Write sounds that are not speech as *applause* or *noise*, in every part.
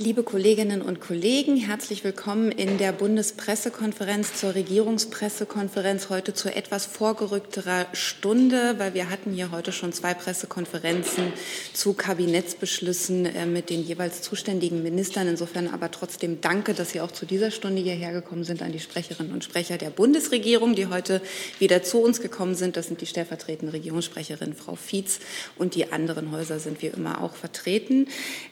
Liebe Kolleginnen und Kollegen, herzlich willkommen in der Bundespressekonferenz zur Regierungspressekonferenz heute zu etwas vorgerückterer Stunde, weil wir hatten hier heute schon zwei Pressekonferenzen zu Kabinettsbeschlüssen äh, mit den jeweils zuständigen Ministern. Insofern aber trotzdem danke, dass Sie auch zu dieser Stunde hierher gekommen sind an die Sprecherinnen und Sprecher der Bundesregierung, die heute wieder zu uns gekommen sind. Das sind die stellvertretende Regierungssprecherin Frau Fietz und die anderen Häuser sind wie immer auch vertreten.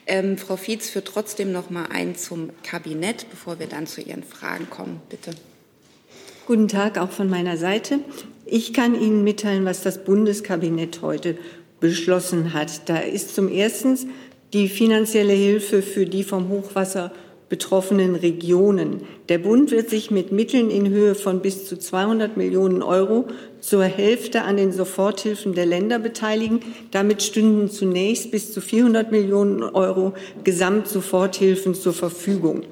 Ähm, Frau Fietz führt trotzdem trotzdem noch mal ein zum Kabinett, bevor wir dann zu Ihren Fragen kommen. Bitte. Guten Tag auch von meiner Seite. Ich kann Ihnen mitteilen, was das Bundeskabinett heute beschlossen hat. Da ist zum Ersten die finanzielle Hilfe für die vom Hochwasser betroffenen Regionen. Der Bund wird sich mit Mitteln in Höhe von bis zu 200 Millionen Euro zur Hälfte an den Soforthilfen der Länder beteiligen. Damit stünden zunächst bis zu 400 Millionen Euro Gesamtsoforthilfen zur Verfügung.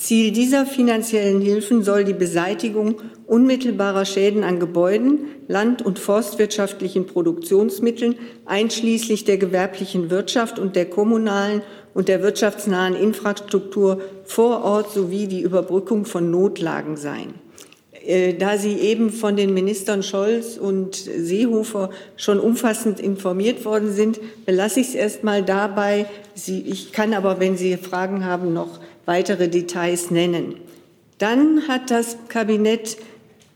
Ziel dieser finanziellen Hilfen soll die Beseitigung unmittelbarer Schäden an Gebäuden, land- und forstwirtschaftlichen Produktionsmitteln, einschließlich der gewerblichen Wirtschaft und der kommunalen und der wirtschaftsnahen Infrastruktur vor Ort sowie die Überbrückung von Notlagen sein. Äh, da Sie eben von den Ministern Scholz und Seehofer schon umfassend informiert worden sind, belasse ich es erst mal dabei. Sie, ich kann aber, wenn Sie Fragen haben, noch weitere Details nennen. Dann hat das Kabinett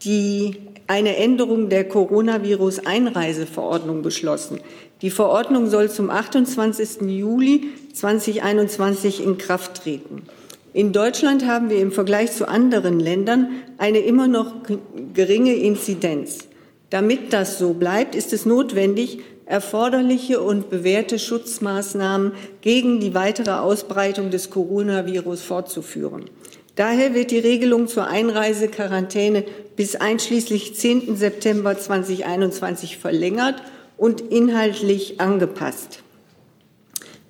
die, eine Änderung der Coronavirus-Einreiseverordnung beschlossen. Die Verordnung soll zum 28. Juli 2021 in Kraft treten. In Deutschland haben wir im Vergleich zu anderen Ländern eine immer noch geringe Inzidenz. Damit das so bleibt, ist es notwendig, erforderliche und bewährte Schutzmaßnahmen gegen die weitere Ausbreitung des Coronavirus fortzuführen. Daher wird die Regelung zur Einreisequarantäne bis einschließlich 10. September 2021 verlängert und inhaltlich angepasst.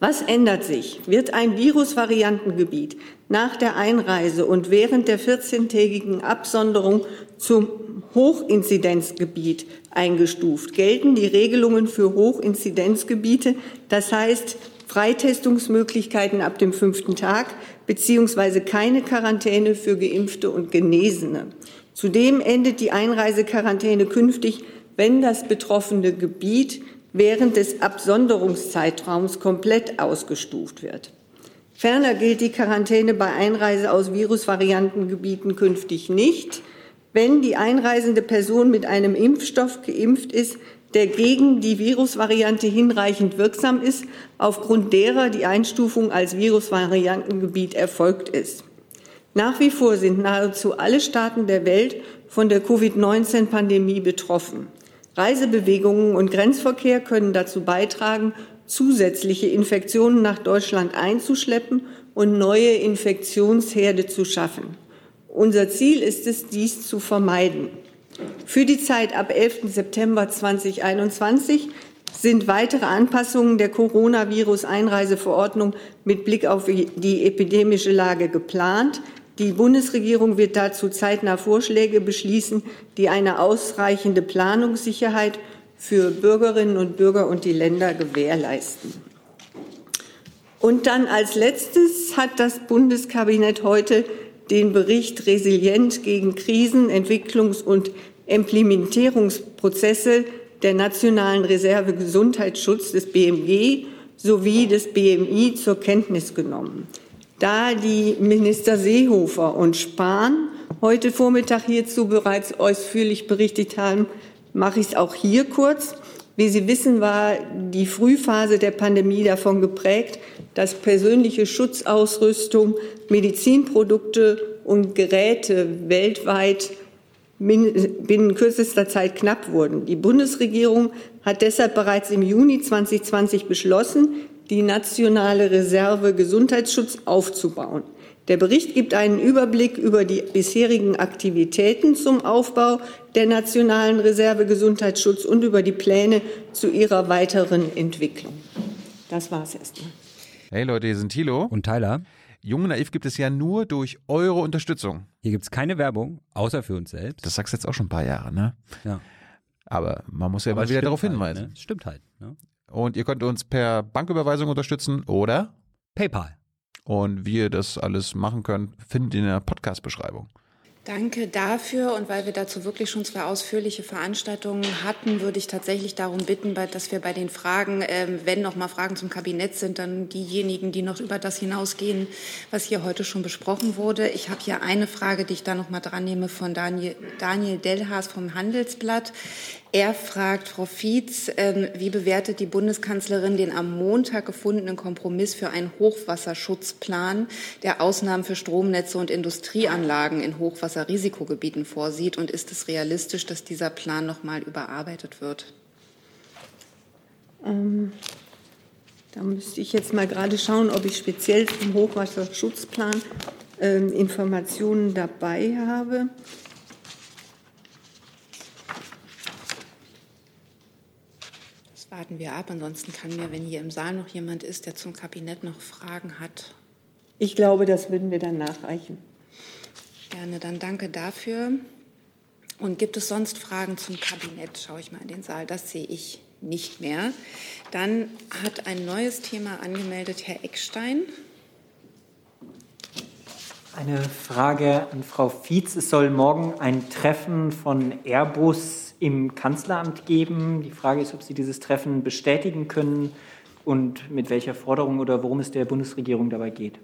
Was ändert sich? Wird ein Virusvariantengebiet nach der Einreise und während der 14-tägigen Absonderung zum Hochinzidenzgebiet eingestuft, gelten die Regelungen für Hochinzidenzgebiete, das heißt Freitestungsmöglichkeiten ab dem fünften Tag beziehungsweise keine Quarantäne für Geimpfte und Genesene. Zudem endet die Einreisequarantäne künftig, wenn das betroffene Gebiet während des Absonderungszeitraums komplett ausgestuft wird. Ferner gilt die Quarantäne bei Einreise aus Virusvariantengebieten künftig nicht, wenn die einreisende Person mit einem Impfstoff geimpft ist, der gegen die Virusvariante hinreichend wirksam ist, aufgrund derer die Einstufung als Virusvariantengebiet erfolgt ist. Nach wie vor sind nahezu alle Staaten der Welt von der Covid-19-Pandemie betroffen. Reisebewegungen und Grenzverkehr können dazu beitragen, zusätzliche Infektionen nach Deutschland einzuschleppen und neue Infektionsherde zu schaffen. Unser Ziel ist es, dies zu vermeiden. Für die Zeit ab 11. September 2021 sind weitere Anpassungen der Coronavirus-Einreiseverordnung mit Blick auf die epidemische Lage geplant. Die Bundesregierung wird dazu zeitnah Vorschläge beschließen, die eine ausreichende Planungssicherheit für Bürgerinnen und Bürger und die Länder gewährleisten. Und dann als letztes hat das Bundeskabinett heute den Bericht Resilient gegen Krisen, Entwicklungs- und Implementierungsprozesse der Nationalen Reserve Gesundheitsschutz des BMG sowie des BMI zur Kenntnis genommen. Da die Minister Seehofer und Spahn heute Vormittag hierzu bereits ausführlich berichtet haben, mache ich es auch hier kurz. Wie Sie wissen, war die Frühphase der Pandemie davon geprägt, dass persönliche Schutzausrüstung, Medizinprodukte und Geräte weltweit binnen kürzester Zeit knapp wurden. Die Bundesregierung hat deshalb bereits im Juni 2020 beschlossen, die nationale Reserve Gesundheitsschutz aufzubauen. Der Bericht gibt einen Überblick über die bisherigen Aktivitäten zum Aufbau der nationalen Reserve Gesundheitsschutz und über die Pläne zu ihrer weiteren Entwicklung. Das war es erstmal. Hey Leute, hier sind Thilo und Tyler. Jung und Naiv gibt es ja nur durch eure Unterstützung. Hier gibt es keine Werbung, außer für uns selbst. Das sagst du jetzt auch schon ein paar Jahre, ne? Ja. Aber man muss ja Aber mal wieder darauf halt, hinweisen. Ne? Stimmt halt. Ne? Und ihr könnt uns per Banküberweisung unterstützen oder PayPal. Und wie ihr das alles machen könnt, findet ihr in der Podcast-Beschreibung. Danke dafür. Und weil wir dazu wirklich schon zwei ausführliche Veranstaltungen hatten, würde ich tatsächlich darum bitten, dass wir bei den Fragen, ähm, wenn noch mal Fragen zum Kabinett sind, dann diejenigen, die noch über das hinausgehen, was hier heute schon besprochen wurde. Ich habe hier eine Frage, die ich da noch mal dran nehme von Daniel, Daniel Delhaas vom Handelsblatt. Er fragt Frau Fietz, ähm, wie bewertet die Bundeskanzlerin den am Montag gefundenen Kompromiss für einen Hochwasserschutzplan, der Ausnahmen für Stromnetze und Industrieanlagen in Hochwasserrisikogebieten vorsieht? Und ist es realistisch, dass dieser Plan noch mal überarbeitet wird? Ähm, da müsste ich jetzt mal gerade schauen, ob ich speziell zum Hochwasserschutzplan ähm, Informationen dabei habe. Warten wir ab. Ansonsten kann mir, wenn hier im Saal noch jemand ist, der zum Kabinett noch Fragen hat. Ich glaube, das würden wir dann nachreichen. Gerne, dann danke dafür. Und gibt es sonst Fragen zum Kabinett? Schaue ich mal in den Saal. Das sehe ich nicht mehr. Dann hat ein neues Thema angemeldet Herr Eckstein. Eine Frage an Frau Fietz. Es soll morgen ein Treffen von Airbus im Kanzleramt geben. Die Frage ist, ob Sie dieses Treffen bestätigen können und mit welcher Forderung oder worum es der Bundesregierung dabei geht.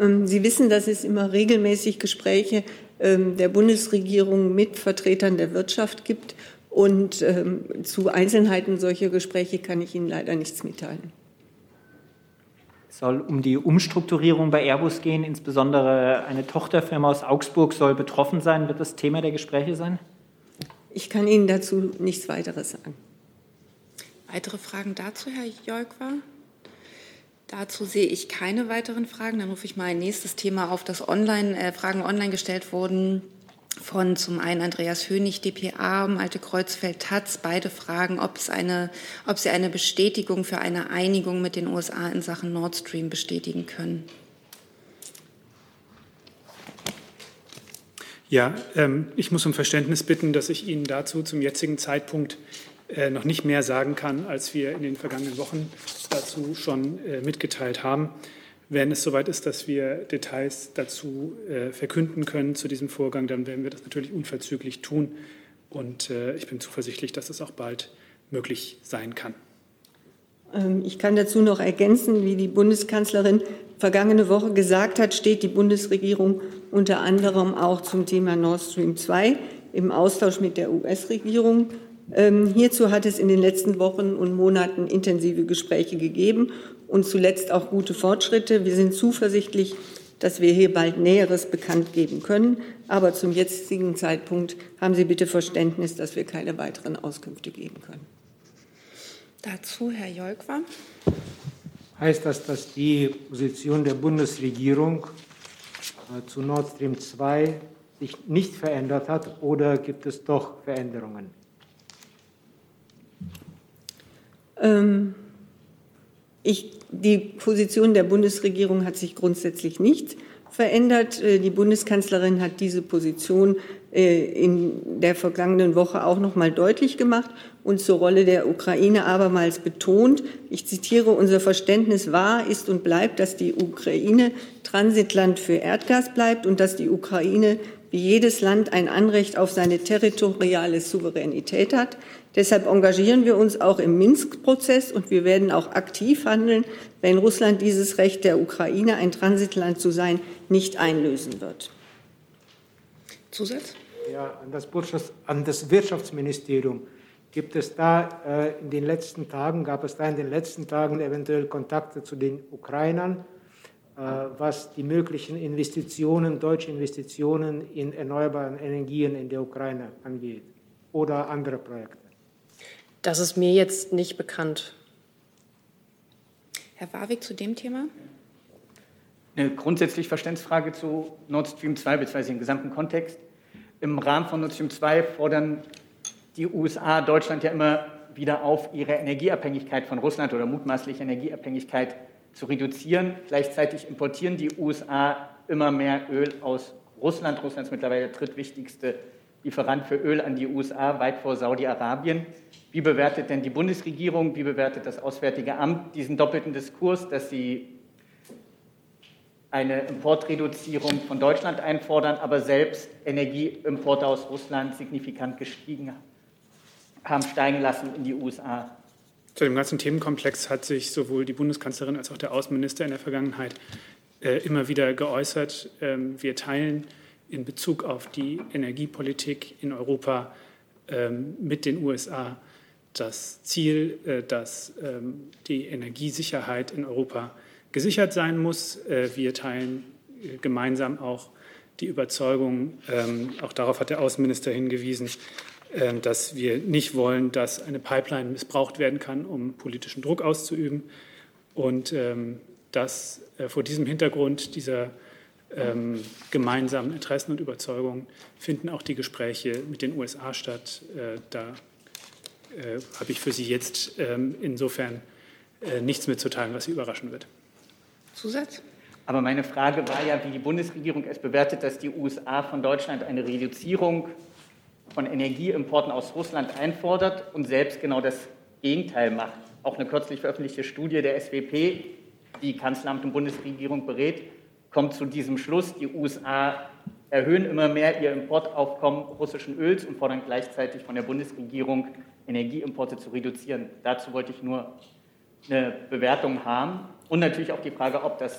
Ähm, Sie wissen, dass es immer regelmäßig Gespräche ähm, der Bundesregierung mit Vertretern der Wirtschaft gibt. Und ähm, zu Einzelheiten solcher Gespräche kann ich Ihnen leider nichts mitteilen. Es soll um die Umstrukturierung bei Airbus gehen. Insbesondere eine Tochterfirma aus Augsburg soll betroffen sein. Wird das Thema der Gespräche sein? Ich kann Ihnen dazu nichts weiteres sagen. Weitere Fragen dazu, Herr Jolkwa? Dazu sehe ich keine weiteren Fragen. Dann rufe ich mal ein nächstes Thema auf, das online, äh, Fragen online gestellt wurden von zum einen Andreas Hönig, dpa, Malte Kreuzfeld, Taz. Beide fragen, ob, es eine, ob sie eine Bestätigung für eine Einigung mit den USA in Sachen Nord Stream bestätigen können. Ja, ähm, ich muss um Verständnis bitten, dass ich Ihnen dazu zum jetzigen Zeitpunkt äh, noch nicht mehr sagen kann, als wir in den vergangenen Wochen dazu schon äh, mitgeteilt haben. Wenn es soweit ist, dass wir Details dazu äh, verkünden können zu diesem Vorgang, dann werden wir das natürlich unverzüglich tun. Und äh, ich bin zuversichtlich, dass es auch bald möglich sein kann. Ähm, ich kann dazu noch ergänzen, wie die Bundeskanzlerin vergangene Woche gesagt hat, steht die Bundesregierung unter anderem auch zum Thema Nord Stream 2 im Austausch mit der US-Regierung. Ähm, hierzu hat es in den letzten Wochen und Monaten intensive Gespräche gegeben und zuletzt auch gute Fortschritte. Wir sind zuversichtlich, dass wir hier bald Näheres bekannt geben können. Aber zum jetzigen Zeitpunkt haben Sie bitte Verständnis, dass wir keine weiteren Auskünfte geben können. Dazu Herr Jolkwa. Heißt das, dass die Position der Bundesregierung äh, zu Nord Stream 2 sich nicht verändert hat oder gibt es doch Veränderungen? Ähm, ich, die Position der Bundesregierung hat sich grundsätzlich nicht verändert. Äh, die Bundeskanzlerin hat diese Position in der vergangenen Woche auch noch mal deutlich gemacht und zur Rolle der Ukraine abermals betont. Ich zitiere, unser Verständnis war, ist und bleibt, dass die Ukraine Transitland für Erdgas bleibt und dass die Ukraine wie jedes Land ein Anrecht auf seine territoriale Souveränität hat. Deshalb engagieren wir uns auch im Minsk-Prozess und wir werden auch aktiv handeln, wenn Russland dieses Recht der Ukraine, ein Transitland zu sein, nicht einlösen wird. Zusatz? Ja, an das, an das Wirtschaftsministerium. Gibt es da äh, in den letzten Tagen, gab es da in den letzten Tagen eventuell Kontakte zu den Ukrainern, äh, was die möglichen Investitionen, deutsche Investitionen in erneuerbare Energien in der Ukraine angeht oder andere Projekte? Das ist mir jetzt nicht bekannt. Herr Warwick zu dem Thema? Eine grundsätzlich Verständnisfrage zu Nord Stream 2 bzw. im gesamten Kontext. Im Rahmen von Nord Stream 2 fordern die USA Deutschland ja immer wieder auf, ihre Energieabhängigkeit von Russland oder mutmaßliche Energieabhängigkeit zu reduzieren. Gleichzeitig importieren die USA immer mehr Öl aus Russland. Russland ist mittlerweile der drittwichtigste Lieferant für Öl an die USA, weit vor Saudi-Arabien. Wie bewertet denn die Bundesregierung, wie bewertet das Auswärtige Amt diesen doppelten Diskurs, dass sie eine Importreduzierung von Deutschland einfordern, aber selbst Energieimporte aus Russland signifikant gestiegen haben steigen lassen in die USA. Zu dem ganzen Themenkomplex hat sich sowohl die Bundeskanzlerin als auch der Außenminister in der Vergangenheit äh, immer wieder geäußert. Ähm, wir teilen in Bezug auf die Energiepolitik in Europa ähm, mit den USA das Ziel, äh, dass ähm, die Energiesicherheit in Europa gesichert sein muss. Äh, wir teilen äh, gemeinsam auch die Überzeugung, ähm, auch darauf hat der Außenminister hingewiesen, äh, dass wir nicht wollen, dass eine Pipeline missbraucht werden kann, um politischen Druck auszuüben. Und ähm, dass vor diesem Hintergrund dieser gemeinsamen Interessen und Überzeugungen finden auch die Gespräche mit den USA statt. Da habe ich für Sie jetzt insofern nichts mitzuteilen, was Sie überraschen wird. Zusatz? Aber meine Frage war ja, wie die Bundesregierung es bewertet, dass die USA von Deutschland eine Reduzierung von Energieimporten aus Russland einfordert und selbst genau das Gegenteil macht. Auch eine kürzlich veröffentlichte Studie der SWP, die Kanzleramt und Bundesregierung berät, kommt zu diesem Schluss, die USA erhöhen immer mehr ihr Importaufkommen russischen Öls und fordern gleichzeitig von der Bundesregierung, Energieimporte zu reduzieren. Dazu wollte ich nur eine Bewertung haben. Und natürlich auch die Frage, ob das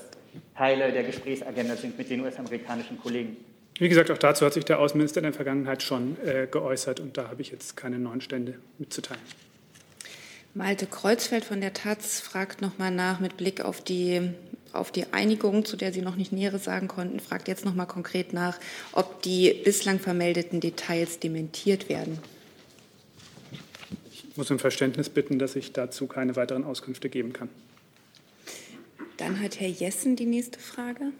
Teile der Gesprächsagenda sind mit den US-amerikanischen Kollegen. Wie gesagt, auch dazu hat sich der Außenminister in der Vergangenheit schon äh, geäußert und da habe ich jetzt keine neuen Stände mitzuteilen. Malte Kreuzfeld von der Taz fragt nochmal nach mit Blick auf die, auf die Einigung, zu der Sie noch nicht Näheres sagen konnten, fragt jetzt nochmal konkret nach, ob die bislang vermeldeten Details dementiert werden. Ich muss um Verständnis bitten, dass ich dazu keine weiteren Auskünfte geben kann. Dann hat Herr Jessen die nächste Frage.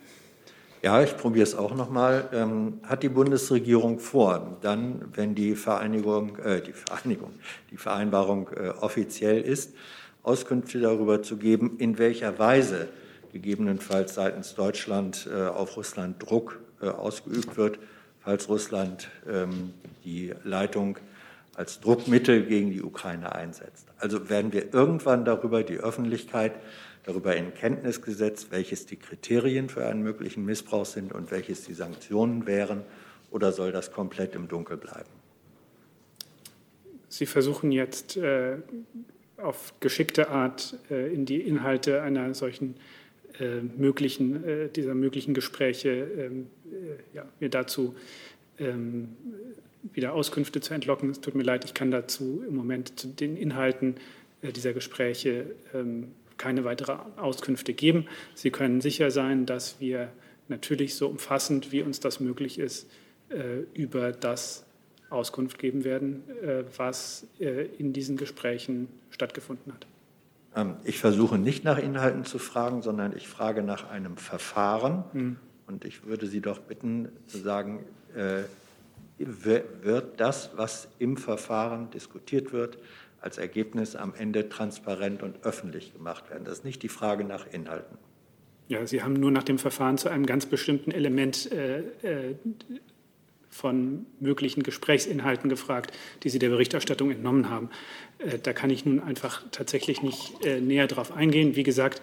Ja, ich probiere es auch nochmal. Ähm, hat die Bundesregierung vor, dann, wenn die Vereinigung, äh, die Vereinigung, die Vereinbarung äh, offiziell ist, Auskünfte darüber zu geben, in welcher Weise gegebenenfalls seitens Deutschland äh, auf Russland Druck äh, ausgeübt wird, falls Russland ähm, die Leitung als Druckmittel gegen die Ukraine einsetzt. Also werden wir irgendwann darüber die Öffentlichkeit darüber in Kenntnis gesetzt, welches die Kriterien für einen möglichen Missbrauch sind und welches die Sanktionen wären, oder soll das komplett im Dunkel bleiben? Sie versuchen jetzt äh, auf geschickte Art äh, in die Inhalte einer solchen äh, möglichen, äh, dieser möglichen Gespräche ähm, äh, ja, mir dazu ähm, wieder Auskünfte zu entlocken. Es tut mir leid, ich kann dazu im Moment zu den Inhalten äh, dieser Gespräche ähm, keine weiteren Auskünfte geben. Sie können sicher sein, dass wir natürlich so umfassend, wie uns das möglich ist, äh, über das Auskunft geben werden, äh, was äh, in diesen Gesprächen stattgefunden hat. Ähm, ich versuche nicht nach Inhalten zu fragen, sondern ich frage nach einem Verfahren. Mhm. Und ich würde Sie doch bitten zu sagen, wird das, was im Verfahren diskutiert wird, als Ergebnis am Ende transparent und öffentlich gemacht werden. Das ist nicht die Frage nach Inhalten. Ja, Sie haben nur nach dem Verfahren zu einem ganz bestimmten Element äh, äh, von möglichen Gesprächsinhalten gefragt, die Sie der Berichterstattung entnommen haben. Äh, da kann ich nun einfach tatsächlich nicht äh, näher darauf eingehen. Wie gesagt,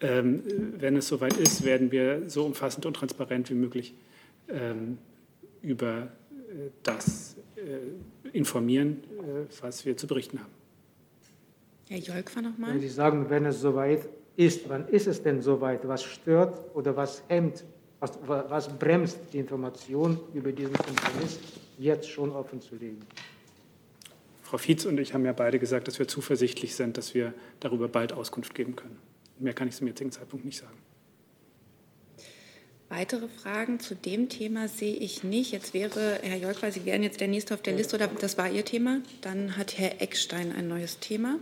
ähm, wenn es soweit ist, werden wir so umfassend und transparent wie möglich ähm, über äh, das informieren, was wir zu berichten haben. Herr Jolk war nochmal. Wenn Sie sagen, wenn es soweit ist, wann ist es denn soweit? Was stört oder was hemmt, was, was bremst die Information über diesen Kompromiss jetzt schon offenzulegen? Frau Fietz und ich haben ja beide gesagt, dass wir zuversichtlich sind, dass wir darüber bald Auskunft geben können. Mehr kann ich zum jetzigen Zeitpunkt nicht sagen. Weitere Fragen zu dem Thema sehe ich nicht. Jetzt wäre, Herr Jolk, Sie wären jetzt der Nächste auf der Liste oder das war Ihr Thema. Dann hat Herr Eckstein ein neues Thema.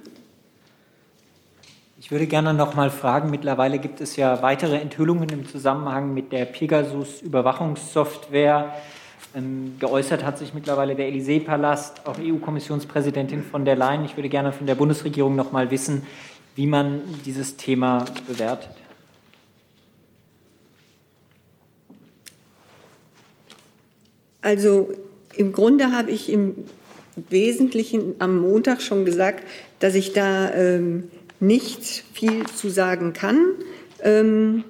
Ich würde gerne noch mal fragen, mittlerweile gibt es ja weitere Enthüllungen im Zusammenhang mit der Pegasus-Überwachungssoftware. Ähm, geäußert hat sich mittlerweile der Élysée-Palast, auch EU-Kommissionspräsidentin von der Leyen. Ich würde gerne von der Bundesregierung noch mal wissen, wie man dieses Thema bewertet. Also im Grunde habe ich im Wesentlichen am Montag schon gesagt, dass ich da ähm, nicht viel zu sagen kann. Ähm,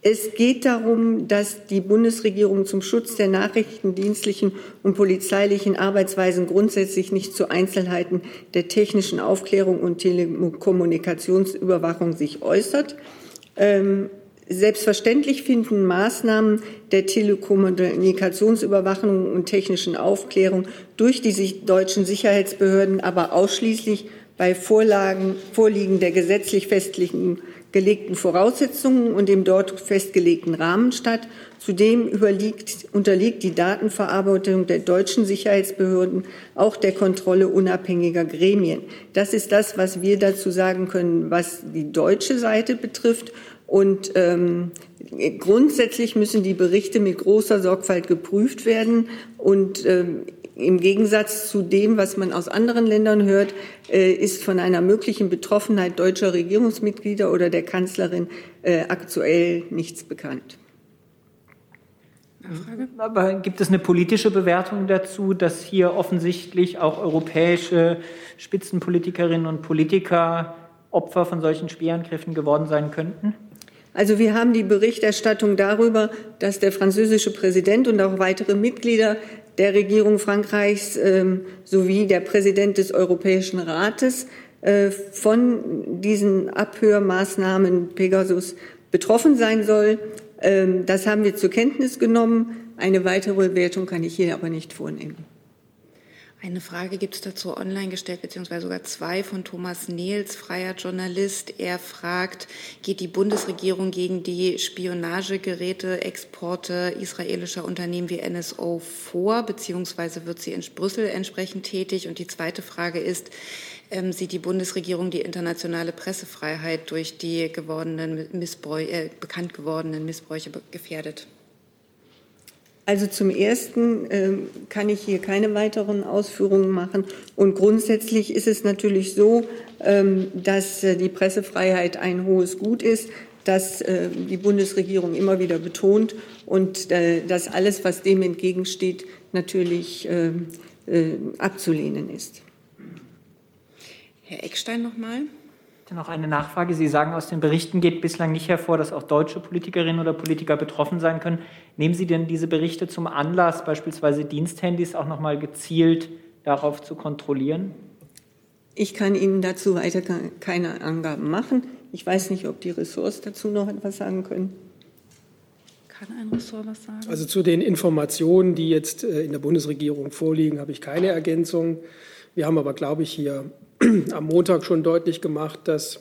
Es geht darum, dass die Bundesregierung zum Schutz der nachrichtendienstlichen und polizeilichen Arbeitsweisen grundsätzlich nicht zu Einzelheiten der technischen Aufklärung und Telekommunikationsüberwachung sich äußert. Ähm, selbstverständlich finden Maßnahmen der Telekommunikationsüberwachung und technischen Aufklärung durch die deutschen Sicherheitsbehörden aber ausschließlich bei Vorlagen, Vorliegen der gesetzlich festlichen gelegten Voraussetzungen und dem dort festgelegten Rahmen statt. Zudem unterliegt die Datenverarbeitung der deutschen Sicherheitsbehörden auch der Kontrolle unabhängiger Gremien. Das ist das, was wir dazu sagen können, was die deutsche Seite betrifft. Und ähm, grundsätzlich müssen die Berichte mit großer Sorgfalt geprüft werden. Und ähm, im Gegensatz zu dem, was man aus anderen Ländern hört, äh, ist von einer möglichen Betroffenheit deutscher Regierungsmitglieder oder der Kanzlerin äh, aktuell nichts bekannt. Aber gibt es eine politische Bewertung dazu, dass hier offensichtlich auch europäische Spitzenpolitikerinnen und Politiker Opfer von solchen Spielangriffen geworden sein könnten? Also wir haben die Berichterstattung darüber, dass der französische Präsident und auch weitere Mitglieder der Regierung Frankreichs ähm, sowie der Präsident des Europäischen Rates äh, von diesen Abhörmaßnahmen Pegasus betroffen sein soll. Ähm, das haben wir zur Kenntnis genommen. Eine weitere Bewertung kann ich hier aber nicht vornehmen. Eine Frage gibt es dazu online gestellt, beziehungsweise sogar zwei von Thomas Nehls, freier Journalist. Er fragt, geht die Bundesregierung gegen die Spionagegeräte, Exporte israelischer Unternehmen wie NSO vor, beziehungsweise wird sie in Brüssel entsprechend tätig? Und die zweite Frage ist, ähm, sieht die Bundesregierung die internationale Pressefreiheit durch die gewordenen Missbräuche, äh, bekannt gewordenen Missbräuche gefährdet? Also zum Ersten äh, kann ich hier keine weiteren Ausführungen machen. Und grundsätzlich ist es natürlich so, ähm, dass äh, die Pressefreiheit ein hohes Gut ist, das äh, die Bundesregierung immer wieder betont und äh, dass alles, was dem entgegensteht, natürlich ähm, äh, abzulehnen ist. Herr Eckstein noch mal. Noch eine Nachfrage. Sie sagen, aus den Berichten geht bislang nicht hervor, dass auch deutsche Politikerinnen oder Politiker betroffen sein können. Nehmen Sie denn diese Berichte zum Anlass, beispielsweise Diensthandys auch noch mal gezielt darauf zu kontrollieren? Ich kann Ihnen dazu weiter keine Angaben machen. Ich weiß nicht, ob die Ressorts dazu noch etwas sagen können. Kann ein Ressort was sagen? Also zu den Informationen, die jetzt äh, in der Bundesregierung vorliegen, habe ich keine Ergänzung. Wir haben aber, glaube ich, hier *clears throat* am Montag schon deutlich gemacht, dass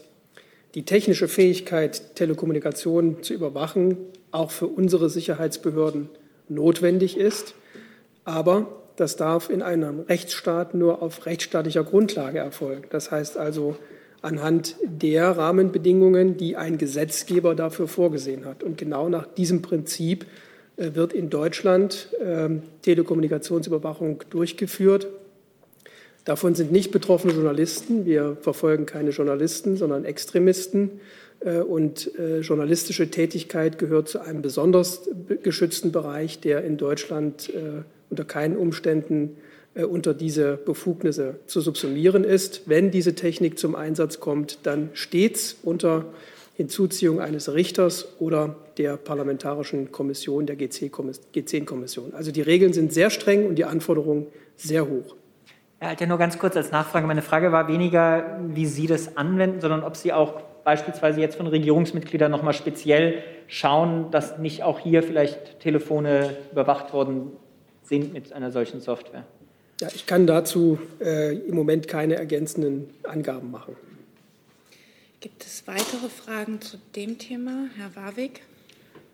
die technische Fähigkeit, Telekommunikation zu überwachen, auch für unsere Sicherheitsbehörden notwendig ist. Aber das darf in einem Rechtsstaat nur auf rechtsstaatlicher Grundlage erfolgen. Das heißt also anhand der Rahmenbedingungen, die ein Gesetzgeber dafür vorgesehen hat. Und genau nach diesem Prinzip äh, wird in Deutschland ähm, Telekommunikationsüberwachung durchgeführt. Davon sind nicht betroffene Journalisten. Wir verfolgen keine Journalisten, sondern Extremisten. Äh, und äh, journalistische Tätigkeit gehört zu einem besonders geschützten Bereich, der in Deutschland äh, unter keinen Umständen unter diese Befugnisse zu subsumieren ist. Wenn diese Technik zum Einsatz kommt, dann stets unter Hinzuziehung eines Richters oder der parlamentarischen Kommission, der G10-Kommission. Also die Regeln sind sehr streng und die Anforderungen sehr hoch. Ja, halt ja nur ganz kurz als Nachfrage. Meine Frage war weniger, wie Sie das anwenden, sondern ob Sie auch beispielsweise jetzt von Regierungsmitgliedern nochmal speziell schauen, dass nicht auch hier vielleicht Telefone überwacht worden sind mit einer solchen Software. Ja, ich kann dazu äh, im Moment keine ergänzenden Angaben machen. Gibt es weitere Fragen zu dem Thema, Herr Warwick?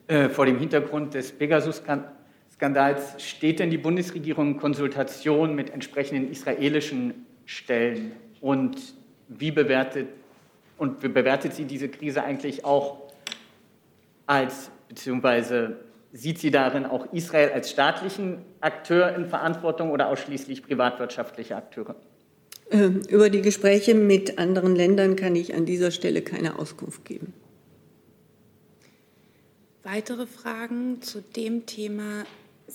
Äh, vor dem Hintergrund des Pegasus-Skandals Skandals steht denn die Bundesregierung in Konsultation mit entsprechenden israelischen Stellen? Und wie bewertet, und wie bewertet sie diese Krise eigentlich auch als, beziehungsweise sieht sie darin auch Israel als staatlichen Akteur in Verantwortung oder ausschließlich privatwirtschaftliche Akteure? Ähm, über die Gespräche mit anderen Ländern kann ich an dieser Stelle keine Auskunft geben. Weitere Fragen zu dem Thema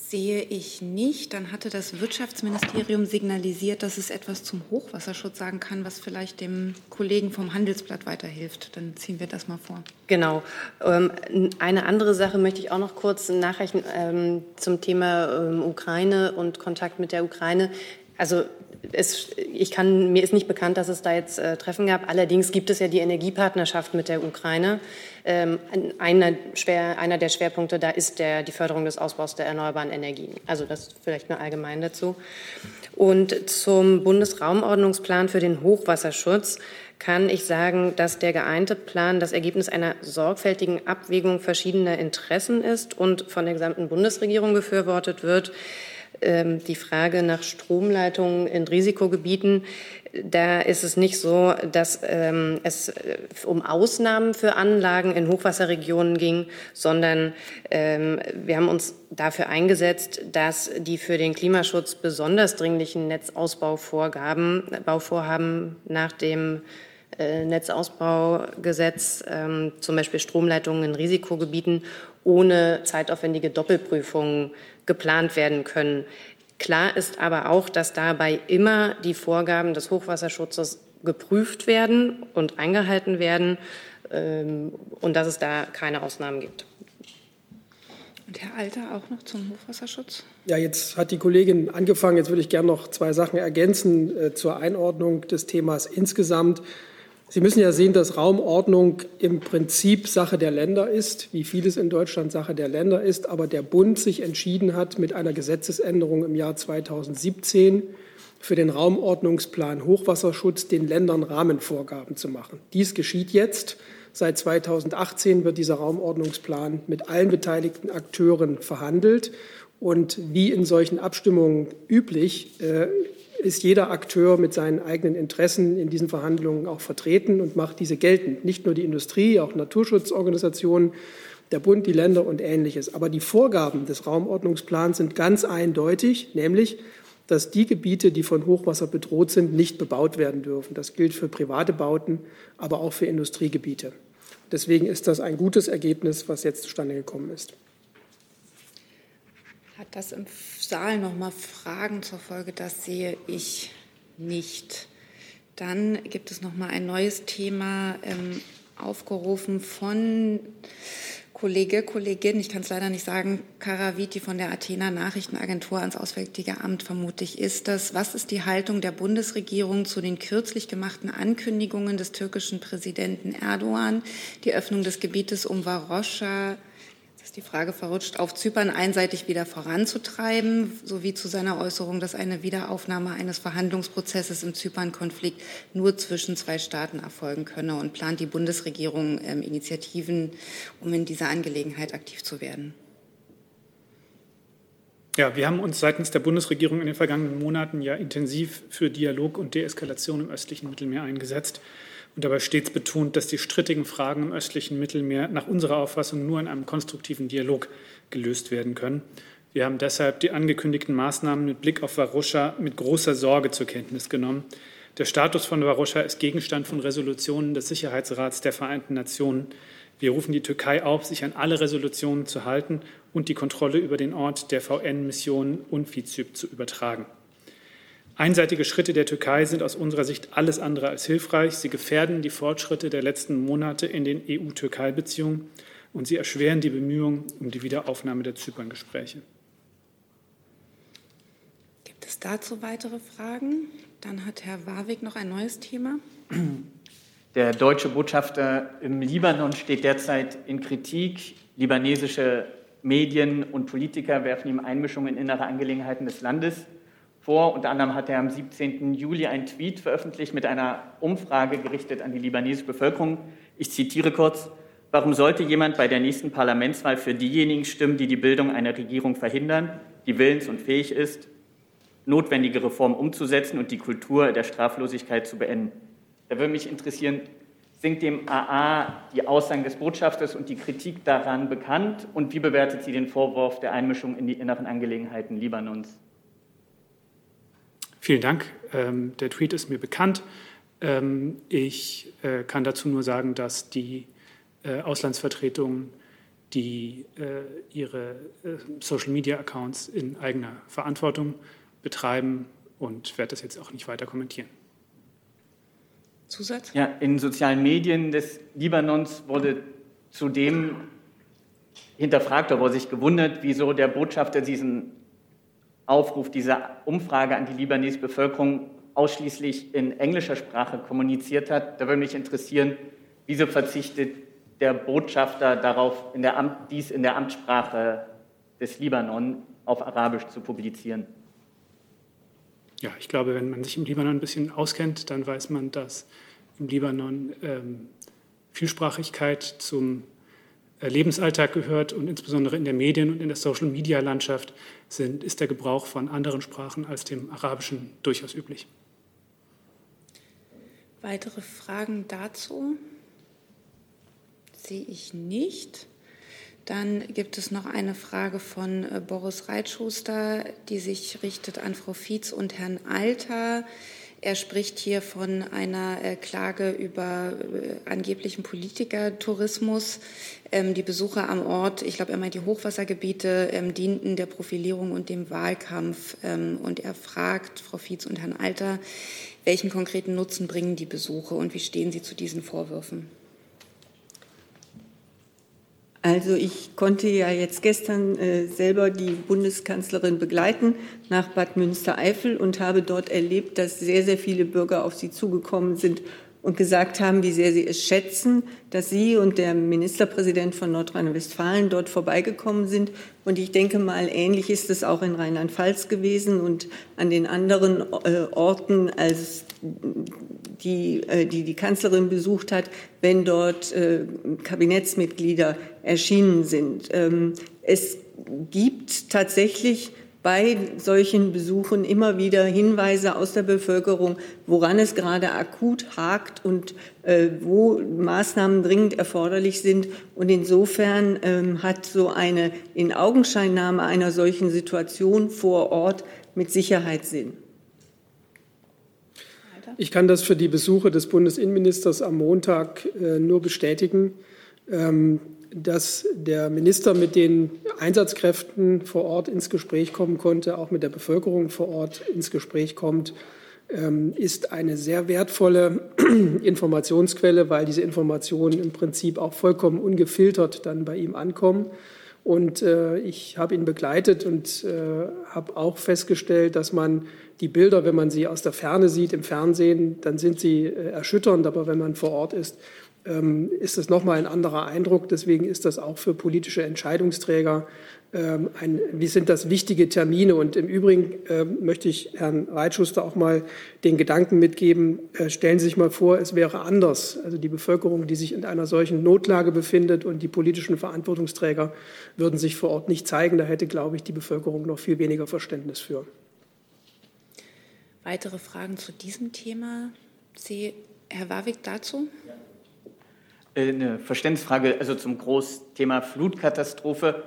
sehe ich nicht. Dann hatte das Wirtschaftsministerium signalisiert, dass es etwas zum Hochwasserschutz sagen kann, was vielleicht dem Kollegen vom Handelsblatt weiterhilft. Dann ziehen wir das mal vor. Genau. Ähm, eine andere Sache möchte ich auch noch kurz nachreichen ähm, zum Thema ähm, Ukraine und Kontakt mit der Ukraine. Also es, ich kann, mir ist nicht bekannt, dass es da jetzt äh, Treffen gab. Allerdings gibt es ja die Energiepartnerschaft mit der Ukraine. Ähm, einer, schwer, einer, der Schwerpunkte da ist der, die Förderung des Ausbaus der erneuerbaren Energien. Also das vielleicht nur allgemein dazu. Und zum Bundesraumordnungsplan für den Hochwasserschutz kann ich sagen, dass der geeinte Plan das Ergebnis einer sorgfältigen Abwägung verschiedener Interessen ist und von der gesamten Bundesregierung befürwortet wird. Ähm, die Frage nach Stromleitungen in Risikogebieten, da ist es nicht so, dass ähm, es äh, um Ausnahmen für Anlagen in Hochwasserregionen ging, sondern ähm, wir haben uns dafür eingesetzt, dass die für den Klimaschutz besonders dringlichen Netzausbauvorgaben, Bauvorhaben nach dem äh, Netzausbaugesetz, ähm, zum Beispiel Stromleitungen in Risikogebieten, ohne zeitaufwendige Doppelprüfungen geplant werden können. Klar ist aber auch, dass dabei immer die Vorgaben des Hochwasserschutzes geprüft werden und eingehalten werden ähm, und dass es da keine Ausnahmen gibt. Und Herr Alter auch noch zum Hochwasserschutz? Ja, jetzt hat die Kollegin angefangen. Jetzt würde ich gerne noch zwei Sachen ergänzen äh, zur Einordnung des Themas insgesamt. Sie müssen ja sehen, dass Raumordnung im Prinzip Sache der Länder ist, wie vieles in Deutschland Sache der Länder ist, aber der Bund sich entschieden hat, mit einer Gesetzesänderung im Jahr 2017 für den Raumordnungsplan Hochwasserschutz den Ländern Rahmenvorgaben zu machen. Dies geschieht jetzt. Seit 2018 wird dieser Raumordnungsplan mit allen beteiligten Akteuren verhandelt. Und wie in solchen Abstimmungen üblich, äh, ist jeder Akteur mit seinen eigenen Interessen in diesen Verhandlungen auch vertreten und macht diese geltend. Nicht nur die Industrie, auch Naturschutzorganisationen, der Bund, die Länder und ähnliches. Aber die Vorgaben des Raumordnungsplans sind ganz eindeutig, nämlich, dass die Gebiete, die von Hochwasser bedroht sind, nicht bebaut werden dürfen. Das gilt für private Bauten, aber auch für Industriegebiete. Deswegen ist das ein gutes Ergebnis, was jetzt zustande gekommen ist. Hat das im Saal noch mal Fragen zur Folge? Das sehe ich nicht. Dann gibt es noch mal ein neues Thema ähm, aufgerufen von Kollege, Kollegin, ich kann es leider nicht sagen, Karaviti von der Athena Nachrichtenagentur ans Auswärtige Amt, vermutlich ist das. Was ist die Haltung der Bundesregierung zu den kürzlich gemachten Ankündigungen des türkischen Präsidenten Erdogan, die Öffnung des Gebietes um Varosha ist die Frage verrutscht, auf Zypern einseitig wieder voranzutreiben, sowie zu seiner Äußerung, dass eine Wiederaufnahme eines Verhandlungsprozesses im Zypern-Konflikt nur zwischen zwei Staaten erfolgen könne und plant die Bundesregierung ähm, Initiativen, um in dieser Angelegenheit aktiv zu werden. Ja, wir haben uns seitens der Bundesregierung in den vergangenen Monaten ja intensiv für Dialog und Deeskalation im östlichen Mittelmeer eingesetzt und dabei stets betont, dass die strittigen Fragen im östlichen Mittelmeer nach unserer Auffassung nur in einem konstruktiven Dialog gelöst werden können. Wir haben deshalb die angekündigten Maßnahmen mit Blick auf Varosha mit großer Sorge zur Kenntnis genommen. Der Status von Varosha ist Gegenstand von Resolutionen des Sicherheitsrats der Vereinten Nationen. Wir rufen die Türkei auf, sich an alle Resolutionen zu halten und die Kontrolle über den Ort der VN-Mission UNFICYP zu übertragen. Einseitige Schritte der Türkei sind aus unserer Sicht alles andere als hilfreich. Sie gefährden die Fortschritte der letzten Monate in den EU-Türkei-Beziehungen und sie erschweren die Bemühungen um die Wiederaufnahme der Zypern-Gespräche. Gibt es dazu weitere Fragen? Dann hat Herr Warwick noch ein neues Thema. Der deutsche Botschafter im Libanon steht derzeit in Kritik. Libanesische Medien und Politiker werfen ihm Einmischungen in innere Angelegenheiten des Landes vor. Unter anderem hat er am 17. Juli einen Tweet veröffentlicht mit einer Umfrage gerichtet an die libanesische Bevölkerung. Ich zitiere kurz. Warum sollte jemand bei der nächsten Parlamentswahl für diejenigen stimmen, die die Bildung einer Regierung verhindern, die willens und fähig ist, notwendige Reformen umzusetzen und die Kultur der Straflosigkeit zu beenden? Da würde mich interessieren, sind dem AA die Aussagen des Botschafters und die Kritik daran bekannt? Und wie bewertet sie den Vorwurf der Einmischung in die inneren Angelegenheiten Libanons? Vielen Dank. Ähm, der Tweet ist mir bekannt. Ähm, ich äh, kann dazu nur sagen, dass die äh, Auslandsvertretung die äh, ihre äh, Social-Media-Accounts in eigener Verantwortung betreiben und werde das jetzt auch nicht weiter kommentieren. Zusatz? Ja, in sozialen Medien des Libanons wurde zudem hinterfragt oder wurde sich gewundert, wieso der Botschafter diesen Aufruf, diese Umfrage an die libanesische Bevölkerung ausschließlich in englischer Sprache kommuniziert hat. Da würde mich interessieren, wieso verzichtet der Botschafter darauf, in Amt, dies in der Amtssprache des Libanon auf Arabisch zu publizieren? Ja, ich glaube, wenn man sich im Libanon ein bisschen auskennt, dann weiß man, dass im Libanon ähm, Vielsprachigkeit zum Lebensalltag gehört und insbesondere in der Medien- und in der Social-Media-Landschaft ist der Gebrauch von anderen Sprachen als dem Arabischen durchaus üblich. Weitere Fragen dazu sehe ich nicht. Dann gibt es noch eine Frage von äh, Boris Reitschuster, die sich richtet an Frau Fietz und Herrn Alter. Er spricht hier von einer äh, Klage über äh, angeblichen Politikertourismus. Ähm, die Besucher am Ort, ich glaube, er meint die Hochwassergebiete, ähm, dienten der Profilierung und dem Wahlkampf. Ähm, und er fragt Frau Fietz und Herrn Alter, welchen konkreten Nutzen bringen die Besuche und wie stehen Sie zu diesen Vorwürfen? Also ich konnte ja jetzt gestern äh, selber die Bundeskanzlerin begleiten nach Bad Münstereifel und habe dort erlebt, dass sehr, sehr viele Bürger auf sie zugekommen sind und gesagt haben, wie sehr sie es schätzen, dass Sie und der Ministerpräsident von Nordrhein-Westfalen dort vorbeigekommen sind. Und ich denke mal, ähnlich ist es auch in Rheinland-Pfalz gewesen und an den anderen äh, Orten, als die, äh, die die Kanzlerin besucht hat, wenn dort äh, Kabinettsmitglieder erschienen sind. Ähm, es gibt tatsächlich bei solchen Besuchen immer wieder Hinweise aus der Bevölkerung, woran es gerade akut hakt und äh, wo Maßnahmen dringend erforderlich sind. Und insofern ähm, hat so eine Inaugenscheinnahme einer solchen Situation vor Ort mit Sicherheit Sinn. Ich kann das für die Besuche des Bundesinnenministers am Montag äh, nur bestätigen. Ähm, dass der Minister mit den Einsatzkräften vor Ort ins Gespräch kommen konnte, auch mit der Bevölkerung vor Ort ins Gespräch kommt, ähm, ist eine sehr wertvolle *clears throat* Informationsquelle, weil diese Informationen im Prinzip auch vollkommen ungefiltert dann bei ihm ankommen. Und äh, ich habe ihn begleitet und äh, habe auch festgestellt, dass man die Bilder, wenn man sie aus der Ferne sieht im Fernsehen, dann sind sie äh, erschütternd, aber wenn man vor Ort ist, ist das nochmal ein anderer Eindruck. Deswegen ist das auch für politische Entscheidungsträger ähm, ein, wie sind das wichtige Termine? Und im Übrigen äh, möchte ich Herrn Reitschuster auch mal den Gedanken mitgeben, äh, stellen Sie sich mal vor, es wäre anders. Also die Bevölkerung, die sich in einer solchen Notlage befindet und die politischen Verantwortungsträger würden sich vor Ort nicht zeigen. Da hätte, glaube ich, die Bevölkerung noch viel weniger Verständnis für. Weitere Fragen zu diesem Thema? Sie, Herr Warwick dazu? Ja. Äh, eine Verständnisfrage also zum Großthema Flutkatastrophe.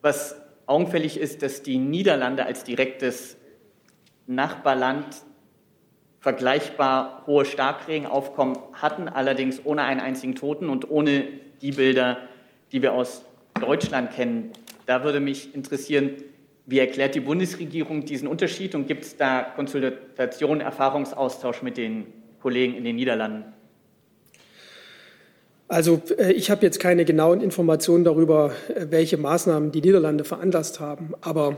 Was augenfällig ist, dass die Niederlande als direktes Nachbarland vergleichbar hohe Starkregenaufkommen hatten, allerdings ohne einen einzigen Toten und ohne die Bilder, die wir aus Deutschland kennen. Da würde mich interessieren, wie erklärt die Bundesregierung diesen Unterschied und gibt es da Konsultation, Erfahrungsaustausch mit den Kollegen in den Niederlanden? Also äh, ich habe jetzt keine genauen Informationen darüber, äh, welche Maßnahmen die Niederlande veranlasst haben. Aber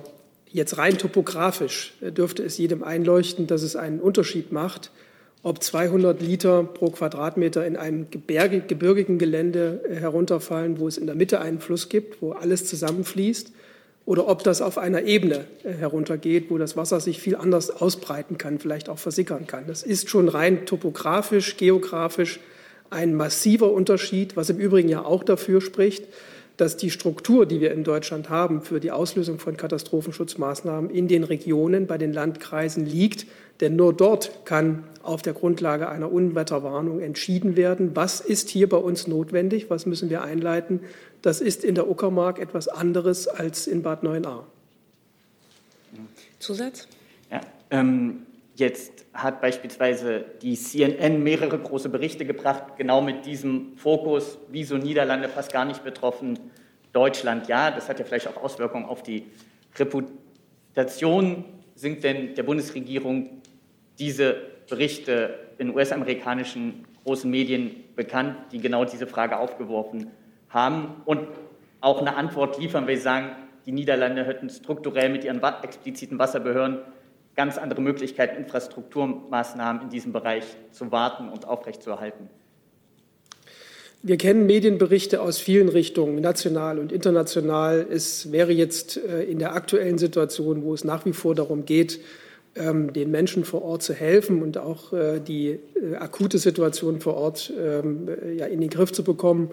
jetzt rein topografisch äh, dürfte es jedem einleuchten, dass es einen Unterschied macht, ob 200 Liter pro Quadratmeter in einem gebirgigen Gelände herunterfallen, wo es in der Mitte einen Fluss gibt, wo alles zusammenfließt, oder ob das auf einer Ebene heruntergeht, wo das Wasser sich viel anders ausbreiten kann, vielleicht auch versickern kann. Das ist schon rein topografisch, geografisch ein massiver Unterschied, was im Übrigen ja auch dafür spricht, dass die Struktur, die wir in Deutschland haben für die Auslösung von Katastrophenschutzmaßnahmen in den Regionen, bei den Landkreisen liegt. Denn nur dort kann auf der Grundlage einer Unwetterwarnung entschieden werden, was ist hier bei uns notwendig, was müssen wir einleiten. Das ist in der Uckermark etwas anderes als in Bad 9a. Zusatz? Ja, ähm, Jetzt hat beispielsweise die CNN mehrere große Berichte gebracht, genau mit diesem Fokus, wieso Niederlande fast gar nicht betroffen, Deutschland ja. Das hat ja vielleicht auch Auswirkungen auf die Reputation. Sind denn der Bundesregierung diese Berichte in US-amerikanischen großen Medien bekannt, die genau diese Frage aufgeworfen haben und auch eine Antwort liefern, weil sie sagen, die Niederlande hätten strukturell mit ihren expliziten Wasserbehörden ganz andere Möglichkeiten, Infrastrukturmaßnahmen in diesem Bereich zu warten und aufrechtzuerhalten. Wir kennen Medienberichte aus vielen Richtungen, national und international. Es wäre jetzt äh, in der aktuellen Situation, wo es nach wie vor darum geht, ähm, den Menschen vor Ort zu helfen und auch äh, die äh, akute Situation vor Ort ähm, in den Griff zu bekommen,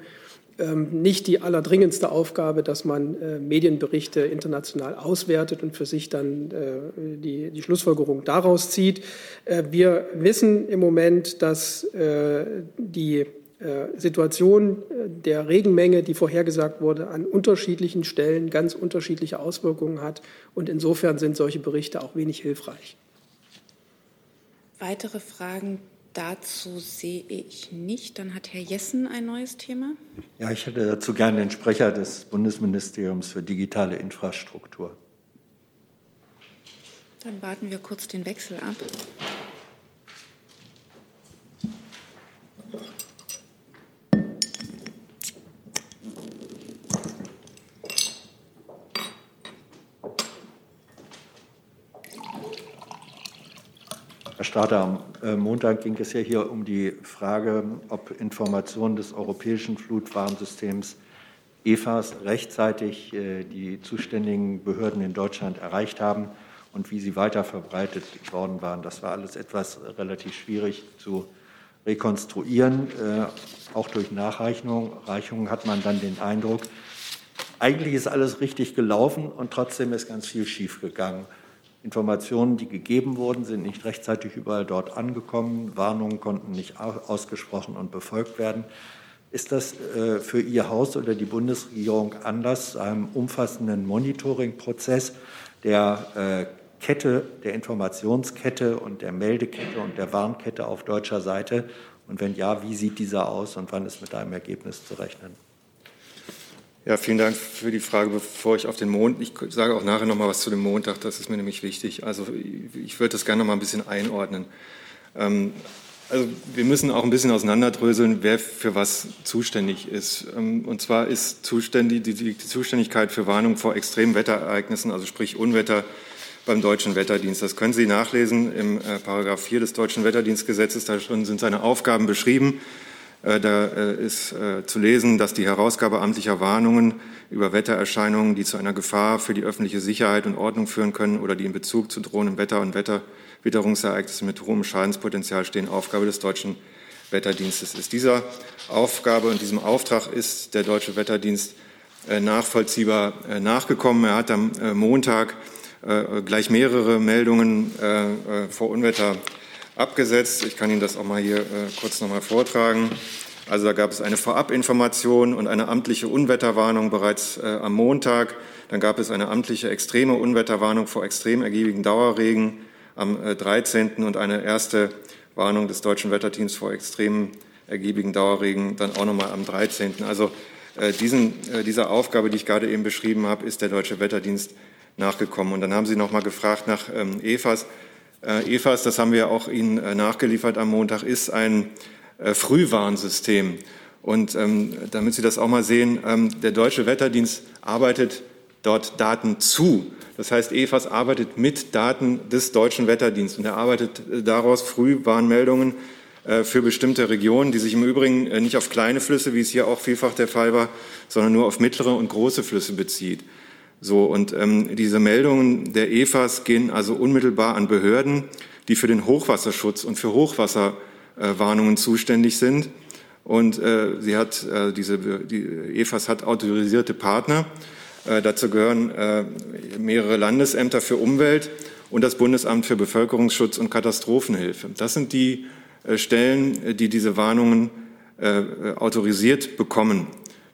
nicht die allerdringendste Aufgabe, dass man Medienberichte international auswertet und für sich dann die, die Schlussfolgerung daraus zieht. Wir wissen im Moment, dass die äh, Situation äh, der Regenmenge, die vorhergesagt wurde, an unterschiedlichen Stellen ganz unterschiedliche Auswirkungen hat. Und insofern sind solche Berichte auch wenig hilfreich. Weitere Fragen dazu sehe ich nicht. Dann hat Herr Jessen ein neues Thema. Ja, ich hätte dazu gerne den Sprecher des Bundesministeriums für digitale Infrastruktur. Dann warten wir kurz den Wechsel ab. Starter am äh, Montag ging es ja hier um die Frage, ob Informationen des europäischen Flutwarnsystems EFAS rechtzeitig äh, die zuständigen Behörden in Deutschland erreicht haben und wie sie weiter verbreitet worden waren. Das war alles etwas relativ schwierig zu rekonstruieren. Äh, auch durch Nachreichungen hat man dann den Eindruck, eigentlich ist alles richtig gelaufen und trotzdem ist ganz viel schiefgegangen. Informationen, die gegeben wurden, sind nicht rechtzeitig überall dort angekommen. Warnungen konnten nicht ausgesprochen und befolgt werden. Ist das äh, für Ihr Haus oder die Bundesregierung Anlass zu einem umfassenden Monitoringprozess der äh, Kette, der Informationskette und der Meldekette und der Warnkette auf deutscher Seite? Und wenn ja, wie sieht dieser aus und wann ist mit einem Ergebnis zu rechnen? Ja, vielen Dank für die Frage. Bevor ich auf den Mond, ich sage auch nachher noch mal was zu dem Montag, das ist mir nämlich wichtig. Also ich würde das gerne noch mal ein bisschen einordnen. Ähm, also wir müssen auch ein bisschen auseinanderdröseln, wer für was zuständig ist. Ähm, und zwar ist zuständig, die, Zuständigkeit für Warnung vor extremen Wetterereignissen, also sprich Unwetter, beim Deutschen Wetterdienst. Das können Sie nachlesen im äh, Paragraph 4 des Deutschen Wetterdienstgesetzes. Da sind seine Aufgaben beschrieben. Äh, da äh, ist äh, zu lesen, dass die Herausgabe amtlicher Warnungen über Wettererscheinungen, die zu einer Gefahr für die öffentliche Sicherheit und Ordnung führen können oder die in Bezug zu drohendem Wetter und Wetterwitterungsereignissen mit hohem Schadenspotenzial stehen, Aufgabe des deutschen Wetterdienstes ist. Dieser Aufgabe und diesem Auftrag ist der deutsche Wetterdienst nachvollziehbar nachgekommen. Er hat am Montag gleich mehrere Meldungen vor Unwetter abgesetzt. Ich kann Ihnen das auch mal hier äh, kurz noch mal vortragen. Also da gab es eine Vorabinformation und eine amtliche Unwetterwarnung bereits äh, am Montag. Dann gab es eine amtliche extreme Unwetterwarnung vor extrem ergiebigen Dauerregen am äh, 13. und eine erste Warnung des deutschen Wetterteams vor extremen ergiebigen Dauerregen dann auch noch mal am 13. Also äh, diesen, äh, dieser Aufgabe, die ich gerade eben beschrieben habe, ist der deutsche Wetterdienst nachgekommen. Und dann haben Sie noch mal gefragt nach ähm, EFAS. Äh, EFAS, das haben wir auch Ihnen äh, nachgeliefert am Montag, ist ein äh, Frühwarnsystem. Und ähm, damit Sie das auch mal sehen, ähm, der Deutsche Wetterdienst arbeitet dort Daten zu. Das heißt, EFAS arbeitet mit Daten des Deutschen Wetterdienstes und er arbeitet daraus Frühwarnmeldungen für bestimmte Regionen, die sich im Übrigen nicht auf kleine Flüsse, wie es hier auch vielfach der Fall war, sondern nur auf mittlere und große Flüsse bezieht. So, und ähm, diese Meldungen der EFAS gehen also unmittelbar an Behörden, die für den Hochwasserschutz und für Hochwasserwarnungen äh, zuständig sind. Und äh, sie hat äh, diese die EFAS hat autorisierte Partner. Äh, dazu gehören äh, mehrere Landesämter für Umwelt und das Bundesamt für Bevölkerungsschutz und Katastrophenhilfe. Das sind die äh, Stellen, die diese Warnungen äh, autorisiert bekommen.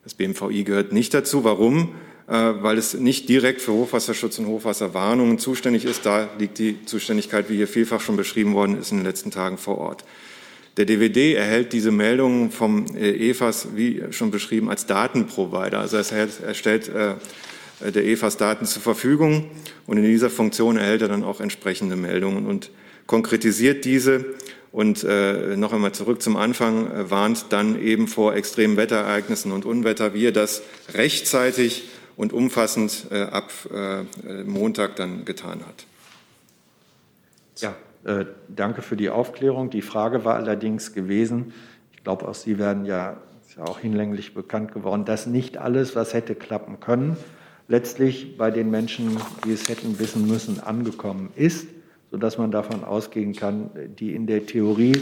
Das BMVI gehört nicht dazu. Warum? Äh, weil es nicht direkt für Hochwasserschutz und Hochwasserwarnungen zuständig ist. Da liegt die Zuständigkeit, wie hier vielfach schon beschrieben worden ist, in den letzten Tagen vor Ort. Der DVD erhält diese Meldungen vom äh, EFAS, wie schon beschrieben, als Datenprovider. Also er stellt äh, der EFAS Daten zur Verfügung und in dieser Funktion erhält er dann auch entsprechende Meldungen und konkretisiert diese und äh, noch einmal zurück zum Anfang, äh, warnt dann eben vor extremen Wetterereignissen und Unwetter, wie er das rechtzeitig und umfassend äh, ab äh, Montag dann getan hat. Ja, äh, danke für die Aufklärung. Die Frage war allerdings gewesen, ich glaube, auch Sie werden ja, ist ja auch hinlänglich bekannt geworden, dass nicht alles, was hätte klappen können, letztlich bei den Menschen, die es hätten wissen müssen, angekommen ist, sodass man davon ausgehen kann, die in der Theorie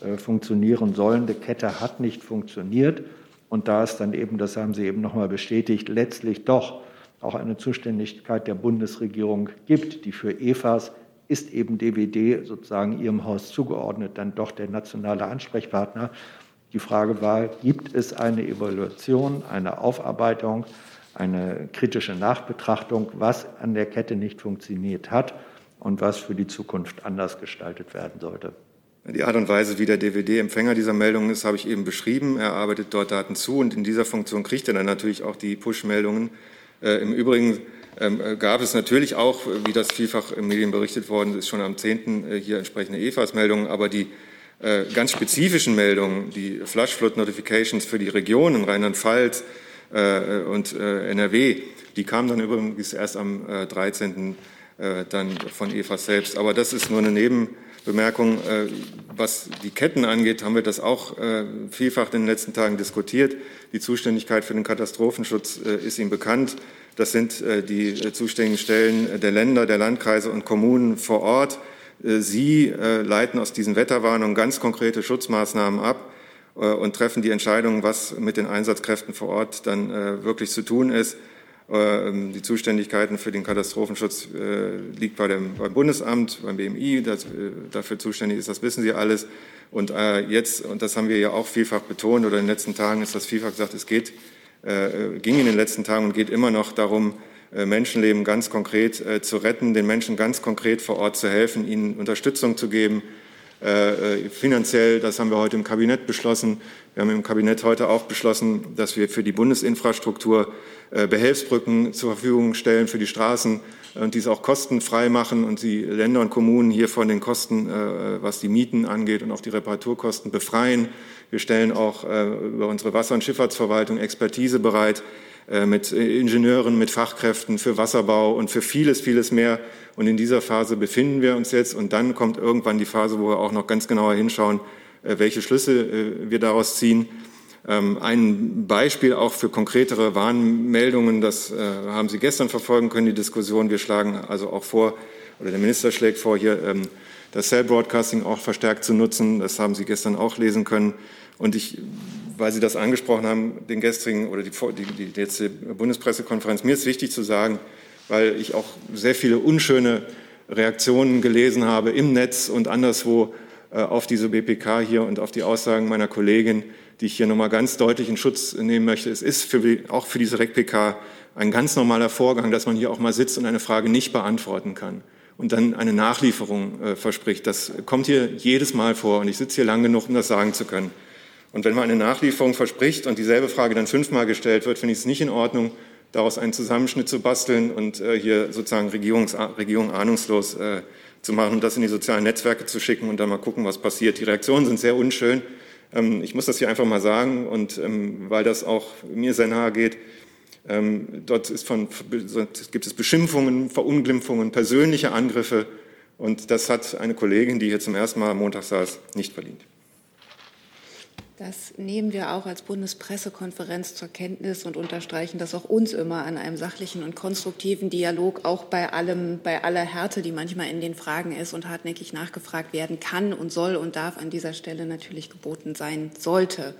äh, funktionieren sollende Kette hat nicht funktioniert. Und da es dann eben, das haben Sie eben noch mal bestätigt, letztlich doch auch eine Zuständigkeit der Bundesregierung gibt, die für EFAS ist eben DWD sozusagen Ihrem Haus zugeordnet, dann doch der nationale Ansprechpartner. Die Frage war, gibt es eine Evaluation, eine Aufarbeitung, eine kritische Nachbetrachtung, was an der Kette nicht funktioniert hat und was für die Zukunft anders gestaltet werden sollte? Die Art und Weise, wie der DVD-Empfänger dieser Meldungen ist, habe ich eben beschrieben. Er arbeitet dort Daten zu und in dieser Funktion kriegt er dann natürlich auch die Push-Meldungen. Äh, Im Übrigen ähm, äh, gab es natürlich auch, wie das vielfach in Medien berichtet worden ist, schon am 10. Äh, hier entsprechende EFAS-Meldungen, aber die äh, ganz spezifischen Meldungen, die Flash Flood Notifications für die Regionen Rheinland-Pfalz und NRW, die kamen dann übrigens erst am 13. dann von EFAS selbst. Aber das ist nur eine Nebenbemerkung. Was die Ketten angeht, haben wir das auch vielfach in den letzten Tagen diskutiert. Die Zuständigkeit für den Katastrophenschutz ist Ihnen bekannt. Das sind äh, die äh, zuständigen Stellen der Länder, der Landkreise und Kommunen vor Ort. Äh, Sie leiten aus diesen Wetterwarnungen ganz konkrete Schutzmaßnahmen ab und treffen die Entscheidung, was mit den Einsatzkräften vor Ort dann wirklich zu tun ist. Ähm, die Zuständigkeiten für den Katastrophenschutz liegt bei dem, beim Bundesamt, beim BMI, das dafür zuständig ist, das wissen Sie alles. Und jetzt, und das haben wir ja auch vielfach betont, oder in den letzten Tagen ist das vielfach gesagt, es geht äh, ging in den letzten Tagen und geht immer noch darum, äh, Menschenleben ganz konkret äh, zu retten, den Menschen ganz konkret vor Ort zu helfen, ihnen Unterstützung zu geben. Finanziell, das haben wir heute im Kabinett beschlossen. Wir haben im Kabinett heute auch beschlossen, dass wir für die Bundesinfrastruktur Behelfsbrücken zur Verfügung stellen für die Straßen und dies auch kostenfrei machen und die Länder und Kommunen hier von den Kosten, was die Mieten angeht und auch die Reparaturkosten befreien. Wir stellen auch äh, über unsere Wasser- und Schifffahrtsverwaltung Expertise bereit äh, mit Ingenieuren, mit Fachkräften für Wasserbau und für vieles, vieles mehr. Und in dieser Phase befinden wir uns jetzt. Und dann kommt irgendwann die Phase, wo wir auch noch ganz genauer hinschauen, äh, welche Schlüsse wir daraus ziehen. Ähm, ein Beispiel auch für konkretere Warnmeldungen, das haben Sie gestern verfolgen können, die Diskussion. Wir schlagen also auch vor, oder der Minister schlägt vor, hier ähm, das Cell Broadcasting auch verstärkt zu nutzen. Das haben Sie gestern auch lesen können. Und ich, weil Sie das angesprochen haben, den gestrigen oder die, die, die letzte Bundespressekonferenz, mir ist wichtig zu sagen, weil ich auch sehr viele unschöne Reaktionen gelesen habe im Netz und anderswo äh, auf diese BPK hier und auf die Aussagen meiner Kollegin, die ich hier nochmal ganz deutlich in Schutz nehmen möchte. Es ist für, auch für diese REC-PK ein ganz normaler Vorgang, dass man hier auch mal sitzt und eine Frage nicht beantworten kann und dann eine Nachlieferung äh, verspricht. Das kommt hier jedes Mal vor und ich sitze hier lang genug, um das sagen zu können. Und wenn man eine Nachlieferung verspricht und dieselbe Frage dann fünfmal gestellt wird, finde ich es nicht in Ordnung, daraus einen Zusammenschnitt zu basteln und äh, hier sozusagen Regierungs Regierung ahnungslos äh, zu machen und das in die sozialen Netzwerke zu schicken und dann mal gucken, was passiert. Die Reaktionen sind sehr unschön. Ähm, ich muss das hier einfach mal sagen und ähm, weil das auch mir sehr nahe geht, ähm, dort von, gibt es Beschimpfungen, Verunglimpfungen, persönliche Angriffe und das hat eine Kollegin, die hier zum ersten Mal am Montag saß, nicht verdient. Das nehmen wir auch als Bundespressekonferenz zur Kenntnis und unterstreichen das auch uns immer an einem sachlichen und konstruktiven Dialog, auch bei allem, bei aller Härte, die manchmal in den Fragen ist und hartnäckig nachgefragt werden kann und soll und darf an dieser Stelle natürlich geboten sein sollte.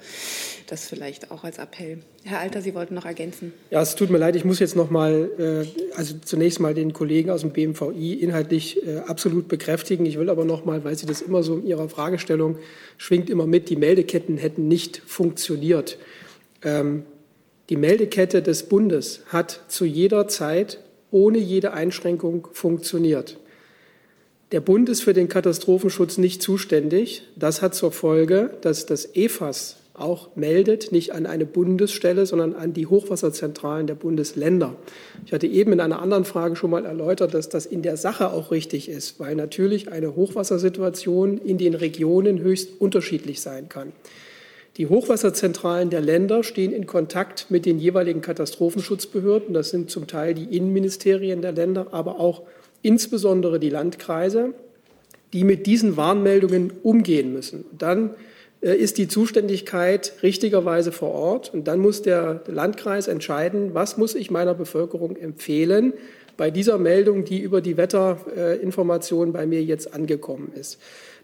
Das vielleicht auch als Appell. Herr Alter, Sie wollten noch ergänzen. Ja, es tut mir leid, ich muss jetzt noch mal, äh, also zunächst mal den Kollegen aus dem BMVI inhaltlich äh, absolut bekräftigen. Ich will aber noch mal, weil Sie das immer so in Ihrer Fragestellung schwingt immer mit, die Meldeketten hätten nicht funktioniert. Ähm, die Meldekette des Bundes hat zu jeder Zeit ohne jede Einschränkung funktioniert. Der Bund ist für den Katastrophenschutz nicht zuständig. Das hat zur Folge, dass das EFAS auch meldet, nicht an eine Bundesstelle, sondern an die Hochwasserzentralen der Bundesländer. Ich hatte eben in einer anderen Frage schon mal erläutert, dass das in der Sache auch richtig ist, weil natürlich eine Hochwassersituation in den Regionen höchst unterschiedlich sein kann. Die Hochwasserzentralen der Länder stehen in Kontakt mit den jeweiligen Katastrophenschutzbehörden. Das sind zum Teil die Innenministerien der Länder, aber auch insbesondere die Landkreise, die mit diesen Warnmeldungen umgehen müssen. dann äh, ist die Zuständigkeit richtigerweise vor Ort. Und dann muss der Landkreis entscheiden, was muss ich meiner Bevölkerung empfehlen bei dieser Meldung, die über die Wetterinformation bei mir jetzt angekommen ist.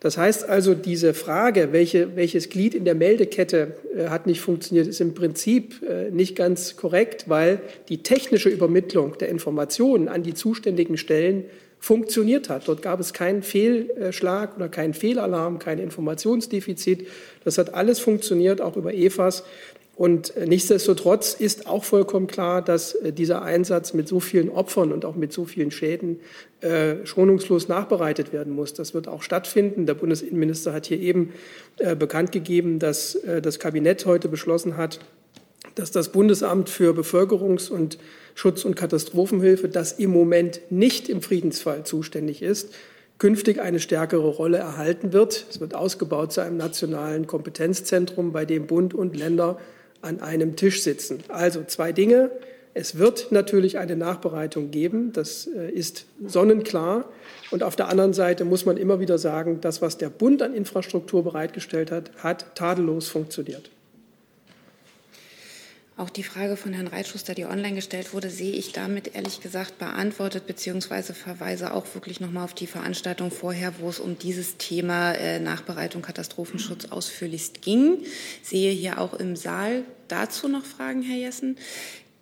Das heißt also, diese Frage, welche, welches Glied in der Meldekette äh, hat nicht funktioniert, ist im Prinzip äh, nicht ganz korrekt, weil die technische Übermittlung der Informationen an die zuständigen Stellen funktioniert hat. Dort gab es keinen Fehlschlag oder keinen Fehlalarm, kein Informationsdefizit. Das hat alles funktioniert, auch über EFAS. Und nichtsdestotrotz ist auch vollkommen klar, dass äh, dieser Einsatz mit so vielen Opfern und auch mit so vielen Schäden äh, schonungslos nachbereitet werden muss. Das wird auch stattfinden. Der Bundesinnenminister hat hier eben äh, bekannt gegeben, dass äh, das Kabinett heute beschlossen hat, dass das Bundesamt für Bevölkerungs- und Schutz- und Katastrophenhilfe, das im Moment nicht im Friedensfall zuständig ist, künftig eine stärkere Rolle erhalten wird. Es wird ausgebaut zu einem nationalen Kompetenzzentrum, bei dem Bund und Länder an einem Tisch sitzen. Also zwei Dinge. Es wird natürlich eine Nachbereitung geben, das äh, ist sonnenklar. Und auf der anderen Seite muss man immer wieder sagen, das, was der Bund an Infrastruktur bereitgestellt hat, hat tadellos funktioniert. Auch die Frage von Herrn Reitschuster, die online gestellt wurde, sehe ich damit ehrlich gesagt beantwortet, beziehungsweise verweise auch wirklich nochmal auf die Veranstaltung vorher, wo es um dieses Thema äh, Nachbereitung Katastrophenschutz ausführlichst ging. Sehe hier auch im Saal dazu noch Fragen, Herr Jessen.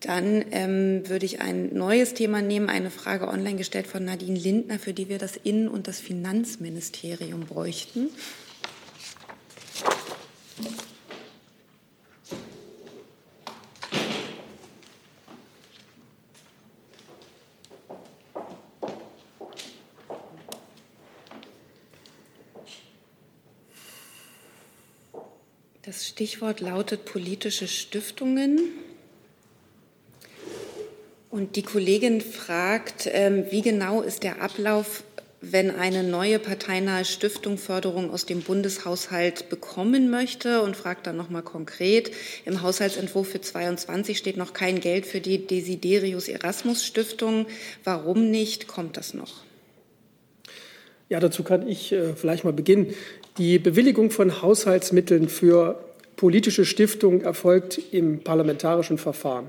Dann ähm, würde ich ein neues Thema nehmen, eine Frage online gestellt von Nadine Lindner, für die wir das Innen- und das Finanzministerium bräuchten. Das Stichwort lautet politische Stiftungen. Und die Kollegin fragt, ähm, wie genau ist der Ablauf, wenn eine neue parteinahe Stiftung Förderung aus dem Bundeshaushalt bekommen möchte und fragt dann nochmal konkret. Im Haushaltsentwurf für 22 steht noch kein Geld für die Desiderius Erasmus Stiftung. Warum nicht? Kommt das noch? Ja, dazu kann ich äh, vielleicht mal beginnen. Die Bewilligung von Haushaltsmitteln für politische Stiftungen erfolgt im parlamentarischen Verfahren.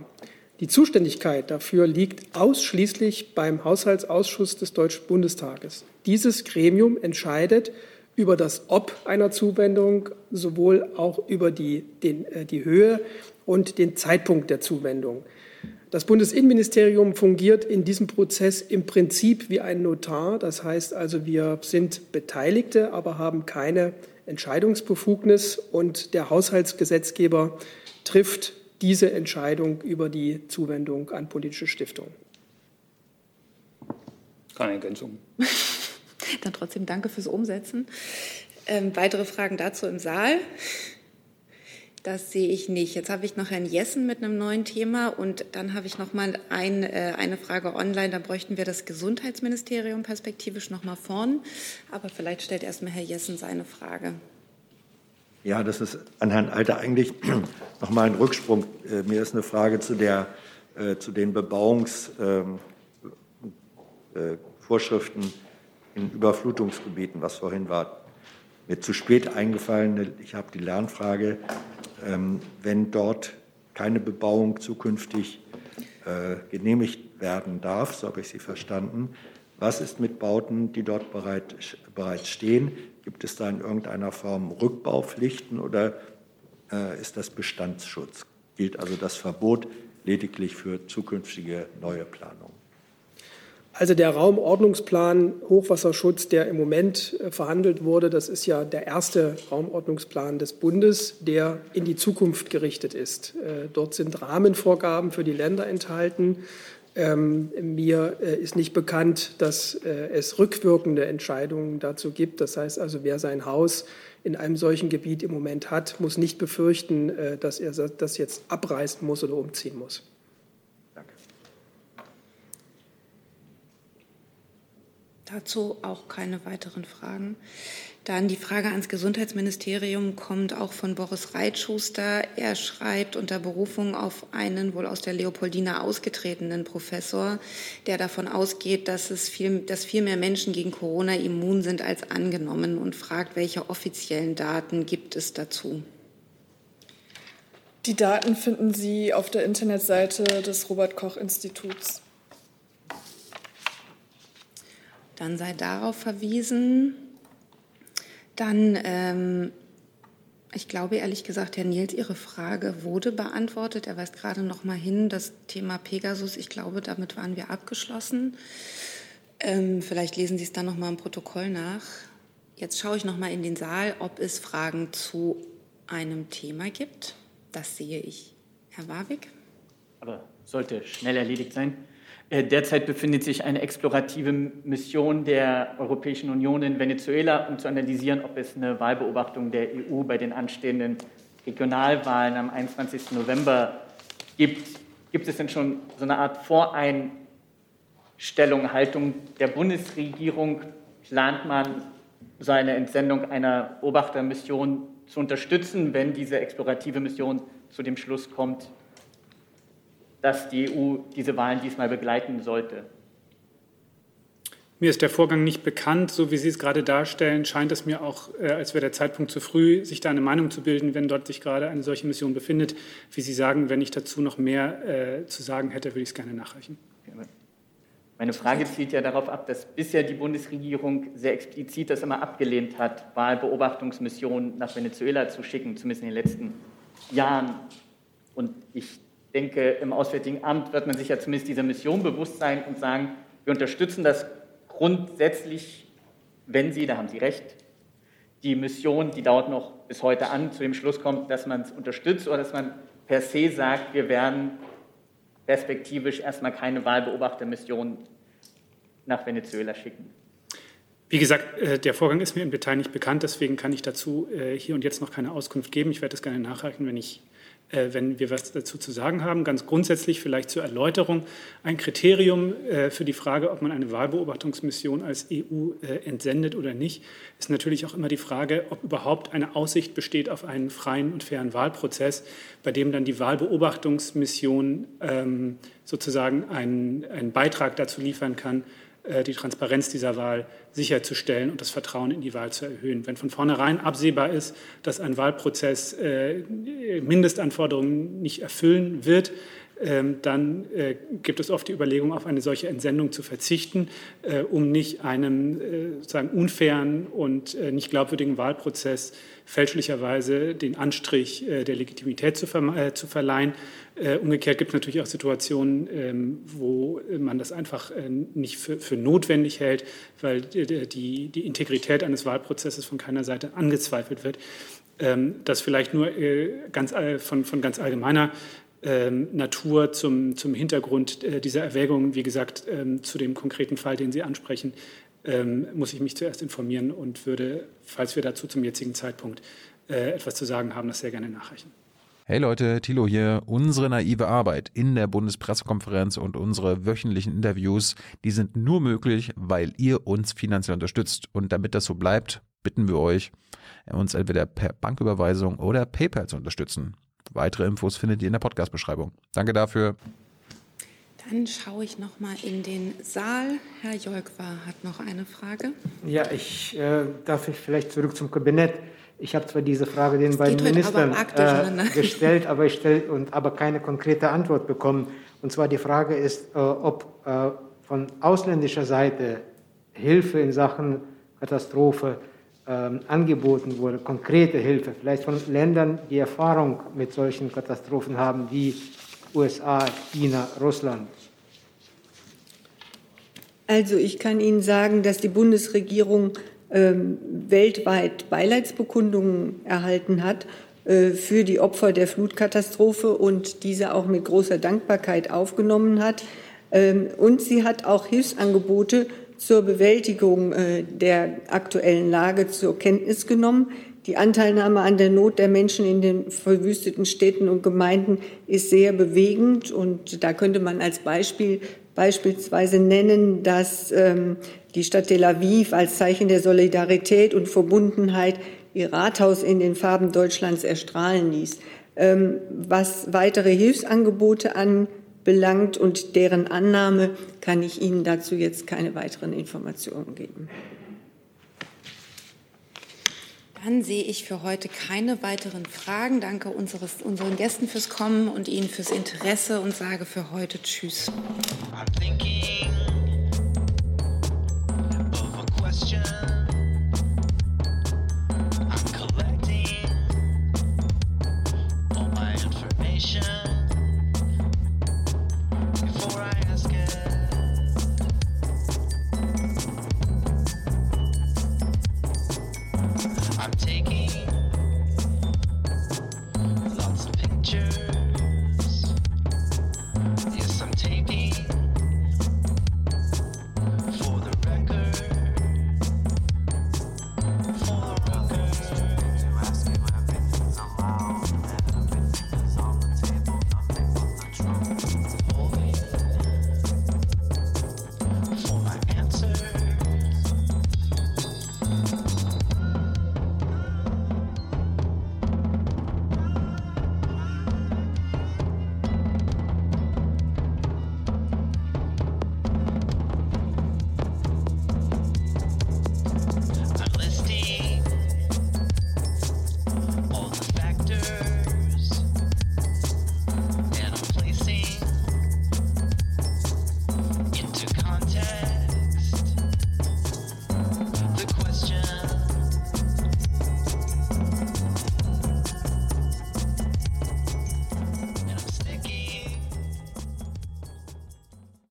Die Zuständigkeit dafür liegt ausschließlich beim Haushaltsausschuss des Deutschen Bundestages. Dieses Gremium entscheidet über das Ob einer Zuwendung, sowohl auch über die, den, äh, die Höhe und den Zeitpunkt der Zuwendung. Das Bundesinnenministerium fungiert in diesem Prozess im Prinzip wie ein Notar. Das heißt also, wir sind Beteiligte, aber haben keine Entscheidungsbefugnis und der Haushaltsgesetzgeber trifft diese Entscheidung über die Zuwendung an politische Stiftungen. Keine Ergänzung. *laughs* Dann trotzdem danke fürs Umsetzen. Ähm, weitere Fragen dazu im Saal? Das sehe ich nicht. Jetzt habe ich noch Herrn Jessen mit einem neuen Thema und dann habe ich noch mal ein, äh, eine Frage online. Da bräuchten wir das Gesundheitsministerium perspektivisch noch mal vorn. Aber vielleicht stellt erst mal Herr Jessen seine Frage. Ja, das ist an Herrn Alter eigentlich *clears throat* noch mal ein Rücksprung. Äh, mir ist eine Frage zu, der, äh, zu den Bebauungsvorschriften ähm, in Überflutungsgebieten, was vorhin war. Mir zu spät eingefallen, ich habe die Lernfrage, wenn dort keine Bebauung zukünftig äh, genehmigt werden darf, so habe ich Sie verstanden. Was ist mit Bauten, die dort bereit, bereits stehen? Gibt es da in irgendeiner Form Rückbaupflichten oder äh, ist das Bestandsschutz? Gilt also das Verbot lediglich für zukünftige neue Planungen? Also der Raumordnungsplan Hochwasserschutz, der im Moment äh, verhandelt wurde, das ist ja der erste Raumordnungsplan des Bundes, der in die Zukunft gerichtet ist. Äh, dort sind Rahmenvorgaben für die Länder enthalten. Ähm, mir äh, ist nicht bekannt, dass es rückwirkende Entscheidungen dazu gibt. Das heißt also, wer sein Haus in einem solchen Gebiet im Moment hat, muss nicht befürchten, dass er das jetzt abreißen muss oder umziehen muss. Dazu auch keine weiteren Fragen. Dann die Frage ans Gesundheitsministerium kommt auch von Boris Reitschuster. Er schreibt unter Berufung auf einen wohl aus der Leopoldina ausgetretenen Professor, der davon ausgeht, dass, es viel, dass viel mehr Menschen gegen Corona immun sind als angenommen und fragt, welche offiziellen Daten gibt es dazu? Die Daten finden Sie auf der Internetseite des Robert Koch Instituts. Dann sei darauf verwiesen. Dann, ähm, ich glaube ehrlich gesagt, Herr Nils, Ihre Frage wurde beantwortet. Er weist gerade noch mal hin, das Thema Pegasus. Ich glaube, damit waren wir abgeschlossen. Ähm, vielleicht lesen Sie es dann noch mal im Protokoll nach. Jetzt schaue ich noch mal in den Saal, ob es Fragen zu einem Thema gibt. Das sehe ich. Herr Warwick? Aber sollte schnell erledigt sein. Äh, derzeit befindet sich eine explorative Mission der Europäischen Union in Venezuela, um zu analysieren, ob es eine Wahlbeobachtung der EU bei den anstehenden Regionalwahlen am 21. November gibt. Gibt es denn schon so eine Art Voreinstellung, Haltung der Bundesregierung? Plant man so eine Entsendung einer Beobachtermission zu unterstützen, wenn diese explorative Mission zu dem Schluss kommt, dass die EU diese Wahlen diesmal begleiten sollte? Mir ist der Vorgang nicht bekannt. So wie Sie es gerade darstellen, scheint es mir auch, äh, als wäre der Zeitpunkt zu früh, sich da eine Meinung zu bilden, wenn dort sich gerade eine solche Mission befindet. Wie Sie sagen, wenn ich dazu noch mehr äh, zu sagen hätte, würde ich es gerne nachreichen. Meine Frage zielt ja darauf ab, dass bisher die Bundesregierung sehr explizit das immer abgelehnt hat, Wahlbeobachtungsmissionen nach Venezuela zu schicken, zumindest in den letzten Jahren. Und ich denke, im Auswärtigen Amt wird man sich ja zumindest dieser Mission bewusst sein und sagen, wir unterstützen das grundsätzlich, wenn Sie, da haben Sie recht, die Mission, die dauert noch bis heute an, zu dem Schluss kommt, dass man es unterstützt oder dass man per se sagt, wir werden perspektivisch erstmal keine Wahlbeobachtermission nach Venezuela schicken. Wie gesagt, äh, der Vorgang ist mir im Detail nicht bekannt, deswegen kann ich dazu äh, hier und jetzt noch keine Auskunft geben. Ich werde das gerne nachreichen, wenn ich wenn wir was dazu zu sagen haben. Ganz grundsätzlich vielleicht zur Erläuterung. Ein Kriterium äh, für die Frage, ob man eine Wahlbeobachtungsmission als EU äh, entsendet oder nicht, ist natürlich auch immer die Frage, ob überhaupt eine Aussicht besteht auf einen freien und fairen Wahlprozess, bei dem dann die Wahlbeobachtungsmission ähm, sozusagen einen, einen Beitrag dazu liefern kann, äh, die Transparenz dieser Wahl sicherzustellen und das Vertrauen in die Wahl zu erhöhen. Wenn von vornherein absehbar ist, dass ein Wahlprozess äh, Mindestanforderungen nicht erfüllen wird, ähm, dann äh, gibt es oft die Überlegung, auf eine solche Entsendung zu verzichten, um nicht einem sozusagen unfairen und nicht glaubwürdigen Wahlprozess fälschlicherweise den Anstrich der Legitimität zu, verleihen äh, umgekehrt gibt es natürlich auch Situationen, ähm, wo man das einfach äh, nicht für, notwendig hält, weil die, Integrität eines Wahlprozesses von keiner Seite angezweifelt wird. Ähm, das vielleicht nur äh, ganz, von, von ganz allgemeiner ähm, Natur zum, zum Hintergrund äh, dieser Erwägungen. Wie gesagt, zu dem konkreten Fall, den Sie ansprechen, ähm, muss ich mich zuerst informieren und würde, falls wir dazu zum jetzigen Zeitpunkt äh, etwas zu sagen haben, das sehr gerne nachreichen. Hey Leute, Thilo hier. Unsere naive Arbeit in der Bundespressekonferenz und unsere wöchentlichen Interviews, die sind nur möglich, weil ihr uns finanziell unterstützt. Und damit das so bleibt, bitten wir euch, uns entweder per Banküberweisung oder PayPal zu unterstützen. Weitere Infos findet ihr in der Podcast-Beschreibung. Danke dafür. Dann schaue ich noch mal in den Saal. Herr Jolkwa hat noch eine Frage. Ja, ich äh, darf ich vielleicht zurück zum Kabinett. Ich habe zwar diese Frage den beiden Ministern äh, *laughs* gestellt, aber ich stell, und aber keine konkrete Antwort bekommen. Und zwar die Frage ist, äh, ob äh, von ausländischer Seite Hilfe in Sachen Katastrophe ähm, angeboten wurde, konkrete Hilfe, vielleicht von Ländern, die Erfahrung mit solchen Katastrophen haben, wie USA, China, Russland. Also ich kann Ihnen sagen, dass die Bundesregierung ähm, weltweit Beileidsbekundungen erhalten hat äh, für die Opfer der Flutkatastrophe und diese auch mit großer Dankbarkeit aufgenommen hat. Ähm, und sie hat auch Hilfsangebote zur Bewältigung äh, der aktuellen Lage zur Kenntnis genommen. Die Anteilnahme an der Not der Menschen in den verwüsteten Städten und Gemeinden ist sehr bewegend. Und da könnte man als Beispiel beispielsweise nennen, dass ähm, die Stadt Tel Aviv als Zeichen der Solidarität und Verbundenheit ihr Rathaus in den Farben Deutschlands erstrahlen ließ. Ähm, was weitere Hilfsangebote anbelangt und deren Annahme, kann ich Ihnen dazu jetzt keine weiteren Informationen geben. Dann sehe ich für heute keine weiteren Fragen. Danke unseres, unseren Gästen fürs Kommen und Ihnen fürs Interesse und sage für heute Tschüss. question.